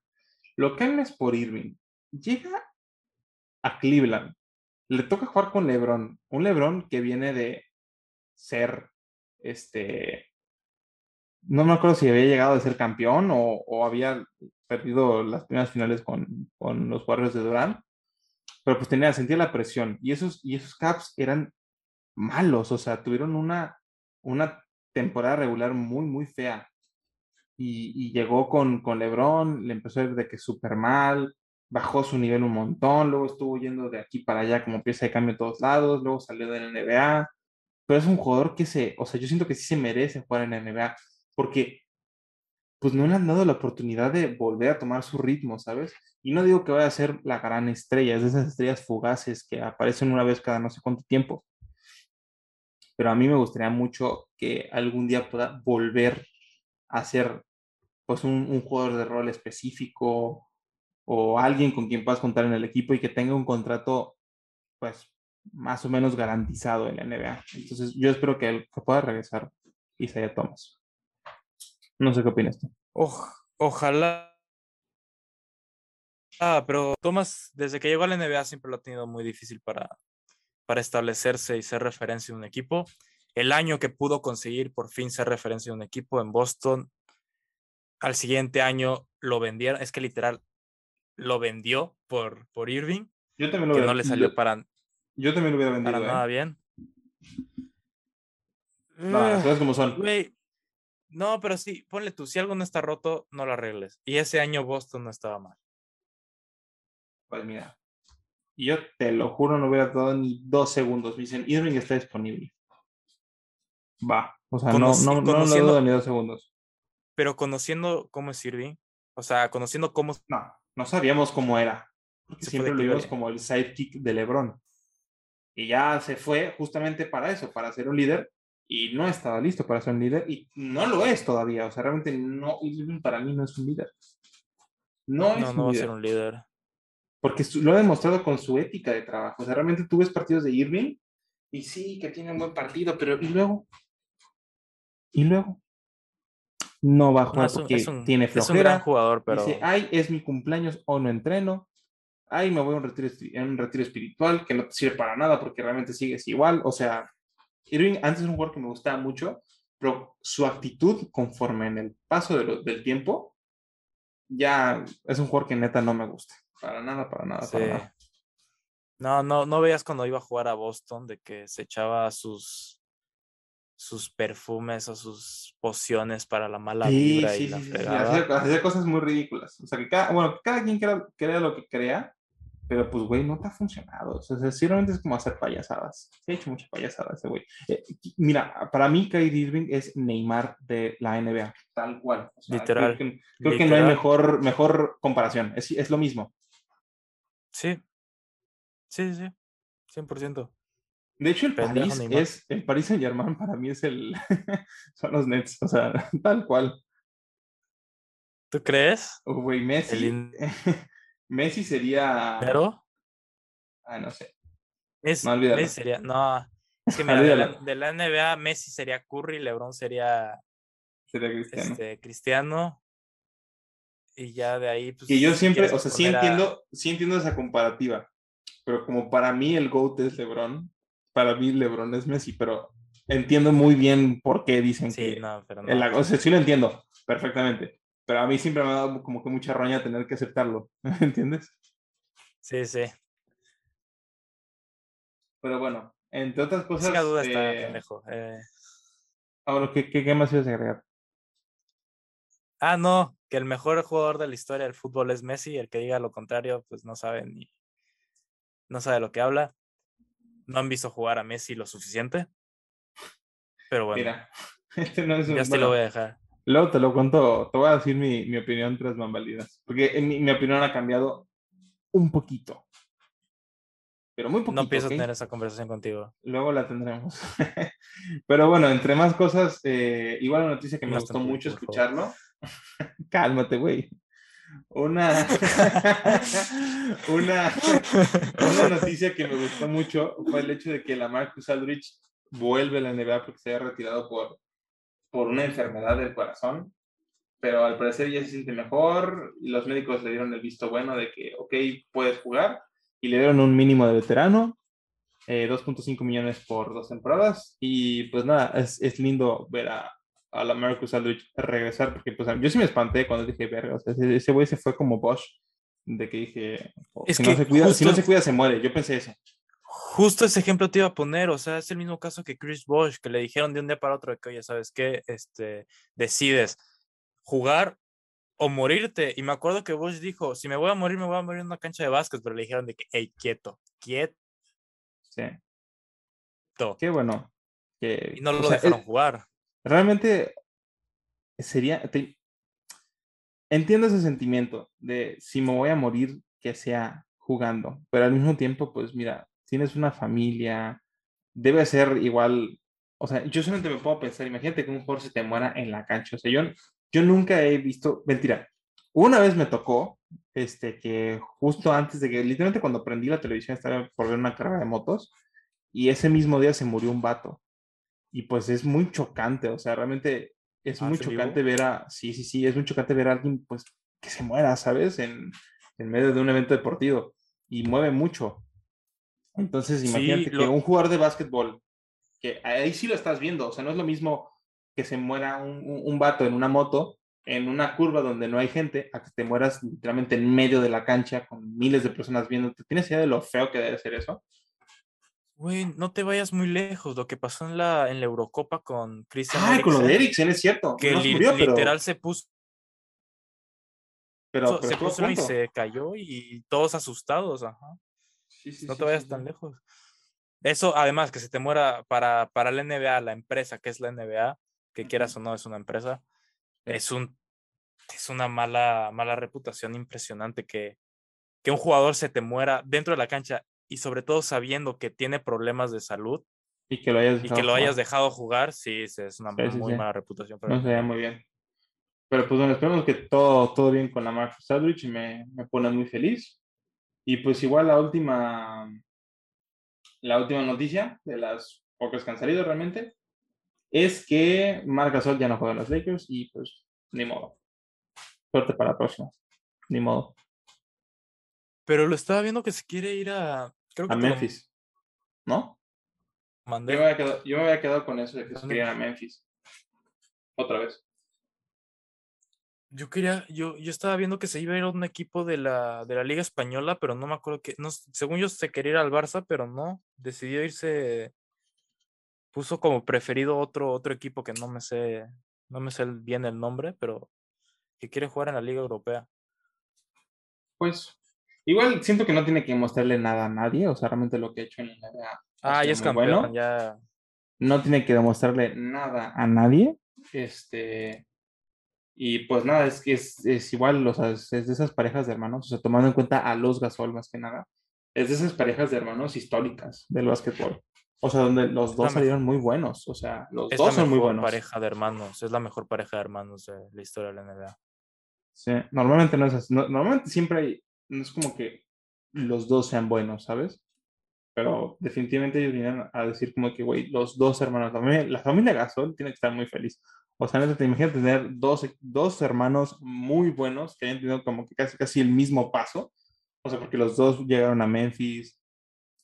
Lo cambias por Irving. Llega a Cleveland. Le toca jugar con LeBron. Un LeBron que viene de ser, este, no me acuerdo si había llegado a ser campeón o, había perdido las primeras finales con, con los Warriors de Durant. Pero pues tenía, sentía la presión. Y esos, y esos Caps eran malos. O sea, tuvieron una, una temporada regular muy, muy fea. Y, llegó con, con LeBron, le empezó a ir de que súper mal, bajó su nivel un montón, luego estuvo yendo de aquí para allá como pieza de cambio en todos lados, luego salió de la NBA, pero es un jugador que se, o sea, yo siento que sí se merece jugar en la NBA, porque pues no le han dado la oportunidad de volver a tomar su ritmo, ¿sabes? Y no digo que vaya a ser la gran estrella, es de esas estrellas fugaces que aparecen una vez cada no sé cuánto tiempo, pero a mí me gustaría mucho que algún día pueda volver a ser pues un, un jugador de rol específico o alguien con quien puedas contar en el equipo y que tenga un contrato pues más o menos garantizado en la NBA. Entonces yo espero que, él, que pueda regresar Isaiah Thomas. No sé qué opinas tú. Oj- ojalá. Ah, pero Thomas, desde que llegó a la NBA, siempre lo ha tenido muy difícil para, para establecerse y ser referencia en un equipo. El año que pudo conseguir por fin ser referencia en un equipo en Boston, al siguiente año lo vendieron, es que literal lo vendió por, por Irving, Yo también lo que no le salió para, yo también lo hubiera vendido. para ¿eh? nada bien. No, las Ugh, cosas como son. Güey, no, pero sí, ponle tú, si algo no está roto, no lo arregles. Y ese año Boston no estaba mal. Pues mira, yo te lo juro, no hubiera dado ni dos segundos. Me dicen, Irving está disponible. Va. O sea, no, Conoci- no, no lo conociendo- dudo ni dos segundos. Pero conociendo cómo es Irving, o sea, conociendo cómo No, no sabíamos cómo era. Porque siempre lo vimos como el sidekick de LeBron. Y ya se fue justamente para eso, para ser un líder. Y no estaba listo para ser un líder. Y no lo es todavía. O sea, realmente no, Irving para mí no es un líder. No es no, un no va a líder. ser un líder. Porque lo ha demostrado con su ética de trabajo. O sea, realmente tú ves partidos de Irving y sí, que tiene un buen partido, pero ¿y luego? ¿Y luego? No va a No, jugar es, un, porque es un- tiene es un gran flojera. jugador, pero Dice, ay, es mi cumpleaños o no entreno. Ay, me voy a un retiro, a un retiro espiritual que no te sirve para nada porque realmente sigues igual. O sea, Irving antes es un jugador que me gustaba mucho, pero su actitud conforme en el paso de lo- del tiempo, ya es un jugador que neta no me gusta. Para nada, para nada, para sí. nada. No, no, no veías cuando iba a jugar a Boston de que se echaba sus sus perfumes o sus pociones para la mala Sí, vibra sí, y la sí, sí, sí, fregada. hacía, hacía cosas muy ridículas. O sea, que cada, bueno, cada quien crea, crea lo que crea, pero pues, güey, no te ha funcionado. O sea, sí, realmente es como hacer payasadas. Se ha hecho mucha payasada ese güey. Eh, mira, para mí, Kyrie Irving es Neymar de la NBA, tal cual. O sea, Literal, Creo que, creo que no hay mejor, mejor comparación. Es, es lo mismo. Sí. Sí, sí, sí. 100%. De hecho, el Pendejo París Neymar. es, el Paris Saint Germain para mí es el, son los Nets, o sea, tal cual. ¿Tú crees? Oh, Güey, Messi, in- Messi sería, Pero ah, no sé, Messi, No. Messi sería, no, es que mira, de la, de la NBA Messi sería Curry, LeBron sería sería Cristiano. este, Cristiano y ya de ahí pues que yo si siempre, o sea, sí a- entiendo, sí entiendo esa comparativa, pero como para mí el GOAT es LeBron, para mí LeBron es Messi, pero entiendo muy bien por qué dicen Sí, que, no, pero no. el- o sea, sí lo entiendo perfectamente, pero a mí siempre me ha dado como que mucha roña tener que aceptarlo, ¿entiendes? Sí, sí. Pero bueno, entre otras cosas, Sin duda está eh, pendejo. eh. ahora, ¿qué, qué, qué más ibas a agregar? Ah, no, que el mejor jugador de la historia del fútbol es Messi, el que diga lo contrario, pues no sabe ni no sabe lo que habla. No han visto jugar a Messi lo suficiente. Pero bueno, Mira, este no es un, ya te lo voy a dejar. Luego te lo cuento, te voy a decir mi, mi opinión tras bambalinas, porque mi, mi opinión ha cambiado un poquito, pero muy poquito. No pienso ¿ok? tener esa conversación contigo. Luego la tendremos. pero bueno, entre más cosas, eh, igual una noticia que me Más gustó tranquilo, mucho escucharlo. Cálmate, güey. Una, una, una noticia que me gustó mucho fue el hecho de que la Marcus Aldrich vuelve a la NBA porque se había retirado por, por una enfermedad del corazón, pero al parecer ya se siente mejor y los médicos le dieron el visto bueno de que, ok, puedes jugar y le dieron un mínimo de veterano, eh, 2.5 millones por dos temporadas y pues nada, es, es lindo ver a, a la Marcus Aldrich regresar porque pues yo sí me espanté cuando dije, verga, o sea, ese güey se fue como Bosch, de que dije, oh, Es si, que no se cuida, si no se cuida se muere, yo pensé eso. Justo ese ejemplo te iba a poner, o sea, es el mismo caso que Chris Bosh, que le dijeron de un día para otro de que, oye, ¿sabes qué? Este, decides jugar o morirte. Y me acuerdo que Bosch dijo, si me voy a morir, me voy a morir en una cancha de básquet, pero le dijeron de que, hey, quieto, quieto. Sí. Qué bueno. Que, Y no lo sea, dejaron es- jugar. realmente sería. te- entiendo ese sentimiento de si me voy a morir, que sea jugando, pero al mismo tiempo, pues mira, tienes una familia, debe ser igual. O sea, yo solamente me puedo pensar, imagínate que un jugador se te muera en la cancha. O sea, yo, yo nunca he visto, mentira, una vez me tocó, este, que justo antes de que, literalmente cuando prendí la televisión estaba por ver una carrera de motos y ese mismo día se murió un vato. Y pues es muy chocante, o sea, realmente es Ah, muy ¿fue en chocante vivo? ver a, sí, sí, sí, es muy chocante ver a alguien pues que se muera, ¿sabes? En, en medio de un evento deportivo y mueve mucho. Entonces, Sí, imagínate que un jugador de básquetbol, que ahí sí lo estás viendo, o sea, no es lo mismo que se muera un, un, un vato en una moto, en una curva donde no hay gente, a que te mueras literalmente en medio de la cancha con miles de personas viéndote. ¿Tienes idea de lo feo que debe ser eso? Güey, no te vayas muy lejos. Lo que pasó en la, en la Eurocopa con Christian Ah, con lo de Eriksen, Eriksen, es cierto. que no li- murió, pero, literal se puso, pero, pero se puso y se cayó y todos asustados. Ajá. Sí, sí, no te vayas tan lejos. Eso, además, que se te muera para, para la NBA, la empresa que es la NBA, que quieras o no es una empresa, es un es una mala, mala reputación impresionante que, que un jugador se te muera dentro de la cancha y sobre todo sabiendo que tiene problemas de salud Y que lo hayas y dejado que lo hayas jugar. dejado jugar, sí, es una Sí, sí, muy sí. mala reputación. para No se muy bien. Pero pues bueno, esperemos que todo, todo bien con la Marcus Aldridge y me, me pone muy feliz. Y pues igual la última, la última noticia de las pocas que han salido realmente es que Marc Gasol ya no juega en los Lakers y pues ni modo. Suerte para la próxima. Ni modo. Pero lo estaba viendo que se quiere ir a. Creo que A lo Memphis. ¿No? mandé. Yo me había quedado, yo me había quedado con eso de que se ¿Dónde? querían a Memphis. Otra vez. Yo quería, yo, yo estaba viendo que se iba a ir a un equipo de la, de la Liga Española, pero no me acuerdo que, no, según yo se quería ir al Barça, pero no, decidió irse, puso como preferido otro, otro equipo que no me sé, no me sé bien el nombre, pero que quiere jugar en la Liga Europea. Pues igual siento que no tiene que mostrarle nada a nadie. O sea, realmente lo que ha hecho en la NBA Ah, ya es campeón, bueno. ya. no tiene que demostrarle nada a nadie. Este, y pues nada, es que es, es igual, o sea, es, es de esas parejas de hermanos, o sea, tomando en cuenta a los Gasol más que nada, es de esas parejas de hermanos históricas del básquetbol. O sea, donde los la dos mejor- salieron muy buenos, o sea, los Es la dos son muy mejor buenos. pareja de hermanos, es la mejor pareja de hermanos de la historia de la NBA. Sí, normalmente no es así, no- normalmente siempre hay, no es como que los dos sean buenos, ¿sabes? Pero definitivamente ellos vinieron a decir como que, güey, los dos hermanos, la familia, la familia Gasol tiene que estar muy feliz. O sea, neta, te imaginas tener dos, dos hermanos muy buenos que hayan tenido como que casi, casi el mismo paso. O sea, porque los dos llegaron a Memphis,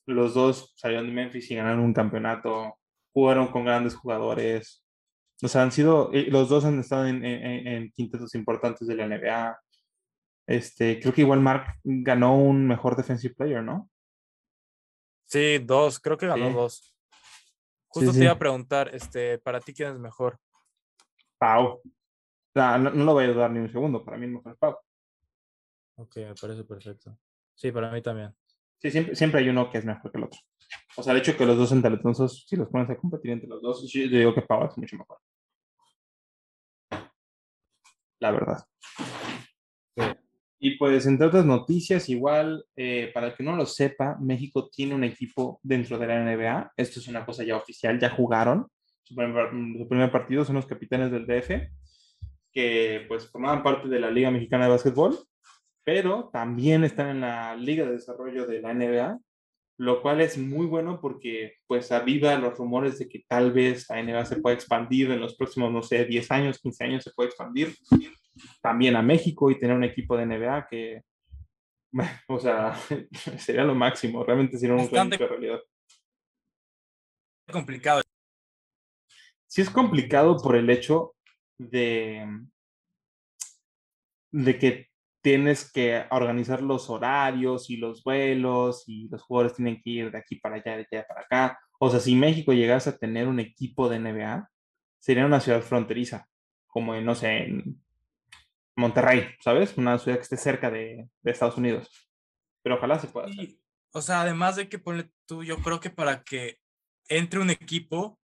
los dos salieron de Memphis y ganaron un campeonato, jugaron con grandes jugadores. O sea, han sido, los dos han estado en, en- quintetos importantes de la NBA. Este, creo que igual Mark ganó un mejor defensive player, ¿no? Sí, dos, creo que ganó Sí. dos. Justo sí. te iba a preguntar, este, para ti quién es mejor. Pau. No, no, no lo voy a dudar ni un segundo, para mí el mejor es Pau. Ok, me parece perfecto. Sí, para mí también. Sí, siempre, siempre hay uno que es mejor que el otro. O sea, el hecho que los dos son talentosos, si los pones a competir entre los dos, yo digo que Pau es mucho mejor. La verdad. Sí. Y pues, entre otras noticias, igual, eh, para el que no lo sepa, México tiene un equipo dentro de la NBA. Esto es una cosa ya oficial, ya jugaron. Su primer, partido son los capitanes del DF, que pues formaban parte de la Liga Mexicana de Básquetbol, pero también están en la Liga de Desarrollo de la NBA, lo cual es muy bueno porque pues aviva los rumores de que tal vez la NBA se pueda expandir en los próximos, no sé, 10 años, 15 años se puede expandir también a México y tener un equipo de NBA que, o sea, sería lo máximo, realmente sería un Bastante. realidad. complicado. Sí es complicado por el hecho de, de que tienes que organizar los horarios y los vuelos y los jugadores tienen que ir de aquí para allá, de allá para acá. O sea, si México llegase a tener un equipo de NBA, sería una ciudad fronteriza, como en, no sé, en Monterrey, ¿sabes? Una ciudad que esté cerca de, de Estados Unidos. Pero ojalá se pueda hacer. O sea, además de que ponle tú, yo creo que para que entre un equipo,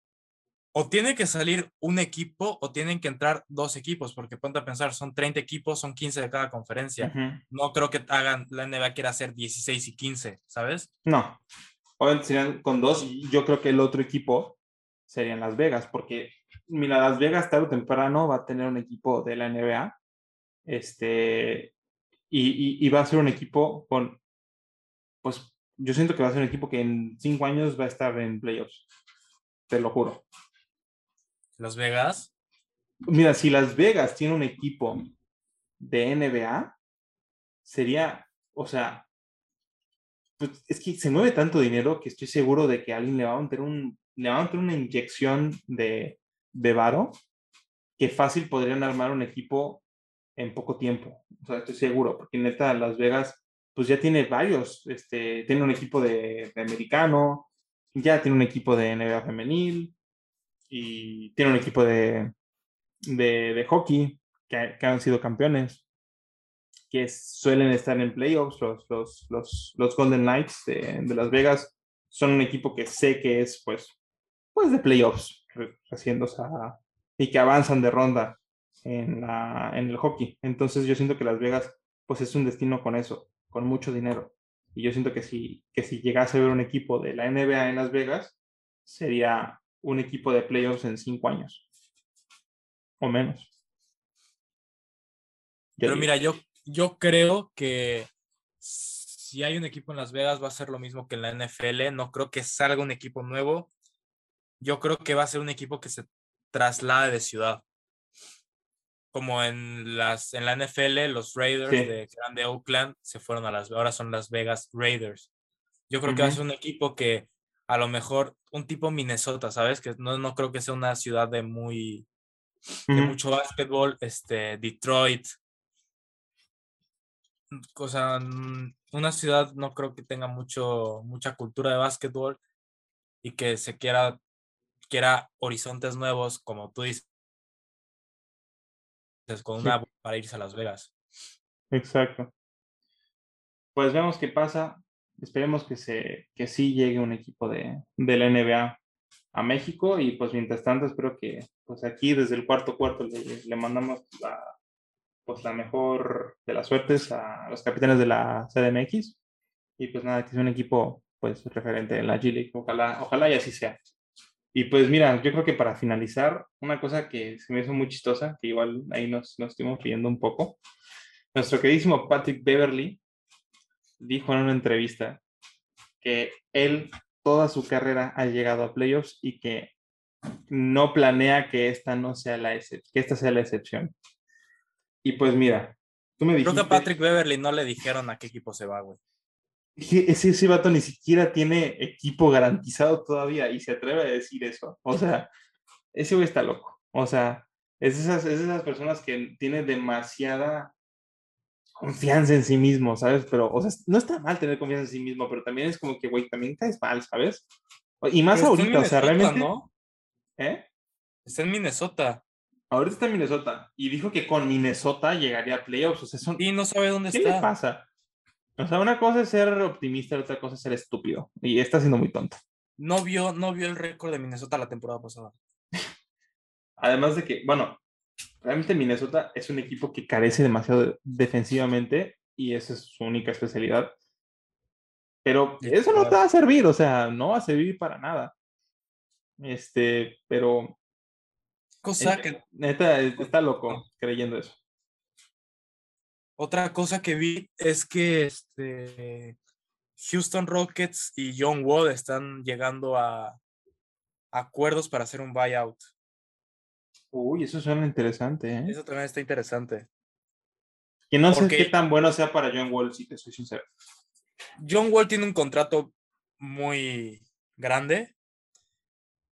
o tiene que salir un equipo o tienen que entrar dos equipos, porque ponte a pensar, son 30 equipos, son 15 de cada conferencia. No creo que hagan, la NBA quiera hacer 16 y 15, ¿sabes? No. Obviamente serían con dos. Yo creo que el otro equipo serían Las Vegas, porque, mira, Las Vegas tarde o temprano va a tener un equipo de la NBA. Este. Y, y- y va a ser un equipo con. Pues yo siento que va a ser un equipo que en cinco años va a estar en playoffs. Te lo juro. Las Vegas. Mira, si Las Vegas tiene un equipo de NBA, sería, o sea, pues es que se mueve tanto dinero que estoy seguro de que alguien le va a meter, un, le va a meter una inyección de, de varo que fácil podrían armar un equipo en poco tiempo. O sea, estoy seguro, porque neta Las Vegas, pues ya tiene varios, este, tiene un equipo de, de americano, ya tiene un equipo de NBA femenil y tiene un equipo de, de, hockey que, que han sido campeones que suelen estar en playoffs, los, los, los, los Golden Knights de, Las Vegas, son un equipo que sé que es, pues, pues de playoffs, sea, y que avanzan de ronda en, la, en el hockey. Entonces yo siento que Las Vegas, pues es un destino con eso, con mucho dinero. Y yo siento que si, que si llegase a ver un equipo de la NBA en Las Vegas, sería un equipo de playoffs en cinco años. O menos. Yo Pero digo. mira, yo, yo creo que si hay un equipo en Las Vegas va a ser lo mismo que en la NFL. No creo que salga un equipo nuevo. Yo creo que va a ser un equipo que se traslade de ciudad. Como en las en la NFL, los Raiders sí. de, de Oakland se fueron a las ahora son Las Vegas Raiders. Yo creo uh -huh. que va a ser un equipo que a lo mejor un tipo Minnesota, ¿sabes? Que no, no creo que sea una ciudad de muy de mucho básquetbol, este Detroit, o sea, una ciudad no creo que tenga mucho, mucha cultura de básquetbol y que se quiera, quiera horizontes nuevos, como tú dices, con una sí. para irse a Las Vegas. Exacto. Pues vemos qué pasa. Esperemos que, se, que sí llegue un equipo de, de la NBA a México y pues mientras tanto espero que pues aquí desde el cuarto cuarto le, le mandamos la, pues la mejor de las suertes a los capitanes de la CDMX. Y pues nada, que es un equipo pues referente en la G-League. Ojalá, ojalá y así sea. Y pues mira, yo creo que para finalizar, una cosa que se me hizo muy chistosa, que igual ahí nos, nos estuvimos pidiendo un poco. Nuestro queridísimo Patrick Beverly dijo en una entrevista que él toda su carrera ha llegado a playoffs y que no planea que esta no sea la que esta sea la excepción. Y pues mira, tú me dijiste... Creo que a Patrick Beverly no le dijeron a qué equipo se va, güey. Ese, ese vato ni siquiera tiene equipo garantizado todavía y se atreve a decir eso. O sea, ese güey está loco. O sea, es esas, es esas personas que tienen demasiada confianza en sí mismo, ¿sabes? Pero, o sea, no está mal tener confianza en sí mismo, pero también es como que, güey, también caes mal, ¿sabes? Y más pero ahorita, o sea, realmente... ¿no? ¿Eh? Está en Minnesota. Ahorita está en Minnesota y dijo que con Minnesota llegaría a playoffs. O sea, son... Y no sabe dónde ¿Qué está. ¿Qué le pasa? O sea, una cosa es ser optimista, otra cosa es ser estúpido. Y está siendo muy tonto. No vio, no vio el récord de Minnesota la temporada pasada. Además de que, bueno, realmente Minnesota es un equipo que carece demasiado defensivamente y esa es su única especialidad. Pero eso no te va a servir, o sea, no va a servir para nada. Este, pero cosa que. Neta, está loco creyendo eso. Otra cosa que vi es que este, Houston Rockets y John Wall están llegando a acuerdos para hacer un buyout. Uy, eso suena interesante. ¿eh? Eso también está interesante. Que no Porque sé qué tan bueno sea para John Wall, si te soy sincero. John Wall tiene un contrato muy grande.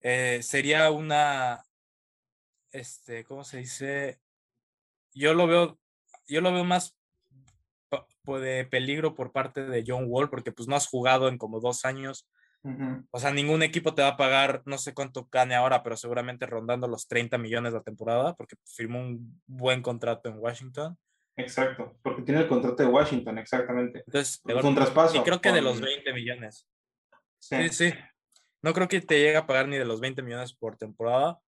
Eh, sería una este, ¿cómo se dice? Yo lo veo, yo lo veo más de peligro por parte de John Wall, porque pues no has jugado en como dos años. Uh -huh. O sea, ningún equipo te va a pagar, no sé cuánto gane ahora, pero seguramente rondando los 30 millones la temporada, porque firmó un buen contrato en Washington. Exacto, porque tiene el contrato de Washington, exactamente. Entonces, un traspaso. Y creo que con... de los 20 millones. Sí. sí, sí. No creo que te llegue a pagar ni de los 20 millones por temporada,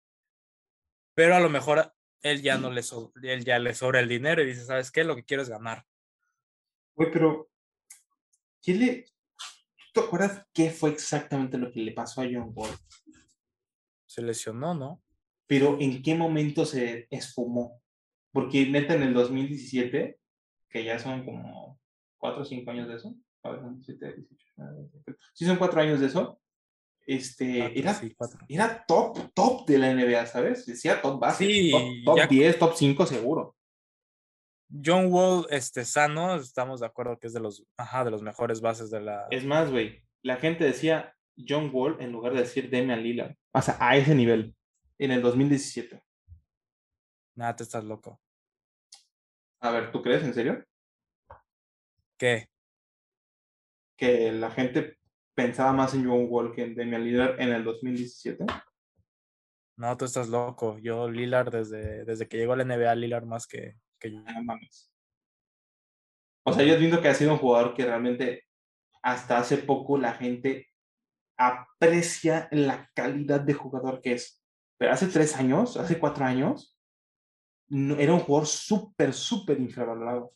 pero a lo mejor él ya no le, so él ya le sobra el dinero y dice, ¿sabes qué? Lo que quiero es ganar. Güey, pero ¿qué le... ¿Tú te acuerdas qué fue exactamente lo que le pasó a John Wall? Se lesionó, ¿no? Pero ¿en qué momento se esfumó? Porque neta en el 2017, que ya son como 4 o 5 años de eso, a ver, 17, 18, 19, sí son 4 años de eso, este, cuatro, era, sí, era top, top de la NBA, ¿sabes? Decía top base, sí, top, top ya, 10, top 5 seguro. John Wall, este, sano, estamos de acuerdo que es de los, ajá, de los mejores bases de la... Es más, güey, la gente decía John Wall en lugar de decir Damian Lillard, o sea, a ese nivel, en el 2017. Nada, te estás loco. A ver, ¿tú crees, en serio? ¿Qué? Que la gente pensaba más en John Wall que en Damian Lillard en el 2017. No, tú estás loco. Yo, Lillard, desde, desde que llegó a la NBA, Lillard más que, que. No mames. O sea, yo entiendo que ha sido un jugador que realmente hasta hace poco la gente aprecia la calidad de jugador que es. Pero hace tres años, hace cuatro años, no- era un jugador súper, súper infravalorado.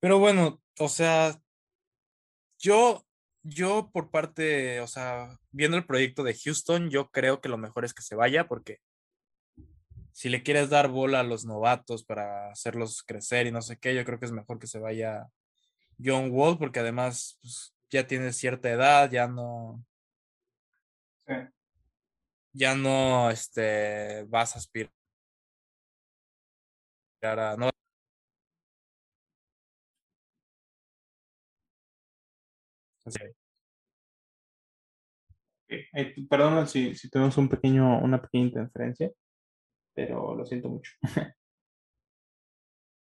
Pero bueno, o sea, yo, yo por parte, o sea, viendo el proyecto de Houston, yo creo que lo mejor es que se vaya porque si le quieres dar bola a los novatos para hacerlos crecer y no sé qué, yo creo que es mejor que se vaya John Wall porque además pues, ya tiene cierta edad, ya no, Sí. ya no, este, vas a aspirar a, no Así. Eh, perdón si, si tenemos un pequeño, una pequeña interferencia, pero lo siento mucho.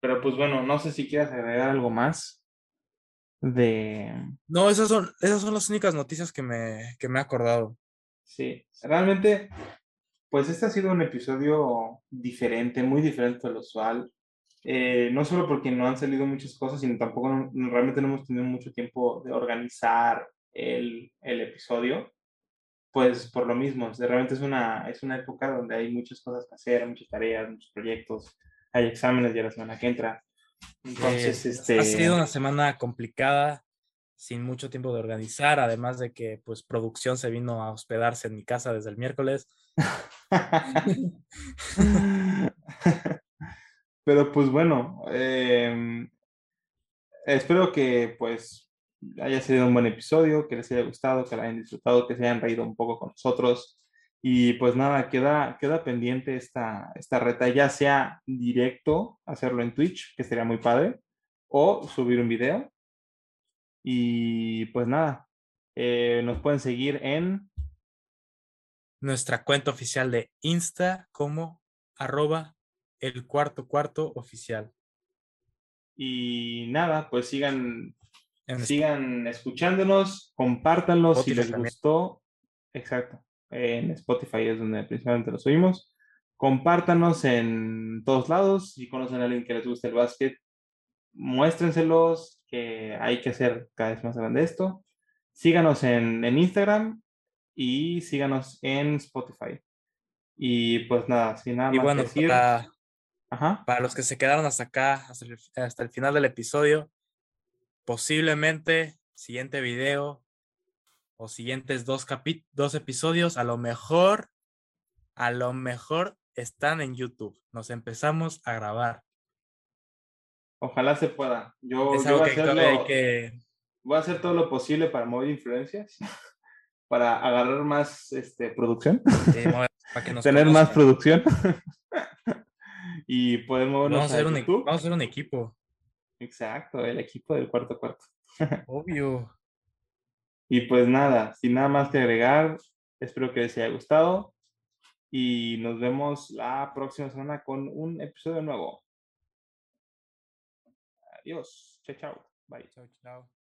pero pues bueno, no sé si quieras agregar algo más de... No, esas son, esas son las únicas noticias que me, que me he acordado. Sí, realmente, pues este ha sido un episodio diferente, muy diferente lo usual. Eh, no solo porque no han salido muchas cosas, sino tampoco no- realmente no hemos tenido mucho tiempo de organizar el, el episodio. Pues por lo mismo, realmente es una, es una época donde hay muchas cosas que hacer, muchas tareas, muchos proyectos, hay exámenes ya la semana que entra. Entonces, Eh, este... Ha sido una semana complicada, sin mucho tiempo de organizar, además de que pues producción se vino a hospedarse en mi casa desde el miércoles. Pero pues bueno, em, espero que pues haya sido un buen episodio, que les haya gustado, que lo hayan disfrutado, que se hayan reído un poco con nosotros. Y pues nada, queda, queda pendiente esta, esta reta, ya sea directo, hacerlo en Twitch, que sería muy padre, o subir un video. Y pues nada, eh, nos pueden seguir en Nuestra cuenta oficial de Insta como arroba el cuarto cuarto oficial. y nada, pues sigan sigan escuchándonos, compártanlo si les también. gustó. Exacto. En Spotify es donde principalmente lo subimos. Compártanos en todos lados. Si conocen a alguien que les guste el básquet, muéstrenselos, que hay que hacer cada vez más grande esto. Síganos en, en Instagram y síganos en Spotify. Y pues nada, sin nada Y más bueno, decir. para, Ajá. para los que se quedaron hasta acá, hasta el, hasta el final del episodio, posiblemente siguiente video o siguientes dos, capi- dos episodios, a lo mejor, a lo mejor están en YouTube. Nos empezamos a grabar. Ojalá se pueda. Yo, yo voy a que hay hacerlo- que... voy a hacer todo lo posible para mover influencias, para agarrar más este, producción, mover- para que nos tener más producción y poder movernos Vamos a, hacer a un, e- vamos a hacer un equipo, Exacto, el equipo del cuarto cuarto. obvio. Y pues nada, sin nada más que agregar, espero que les haya gustado y nos vemos la próxima semana con un episodio nuevo. Adiós, chao, chao, bye. Chao, chao.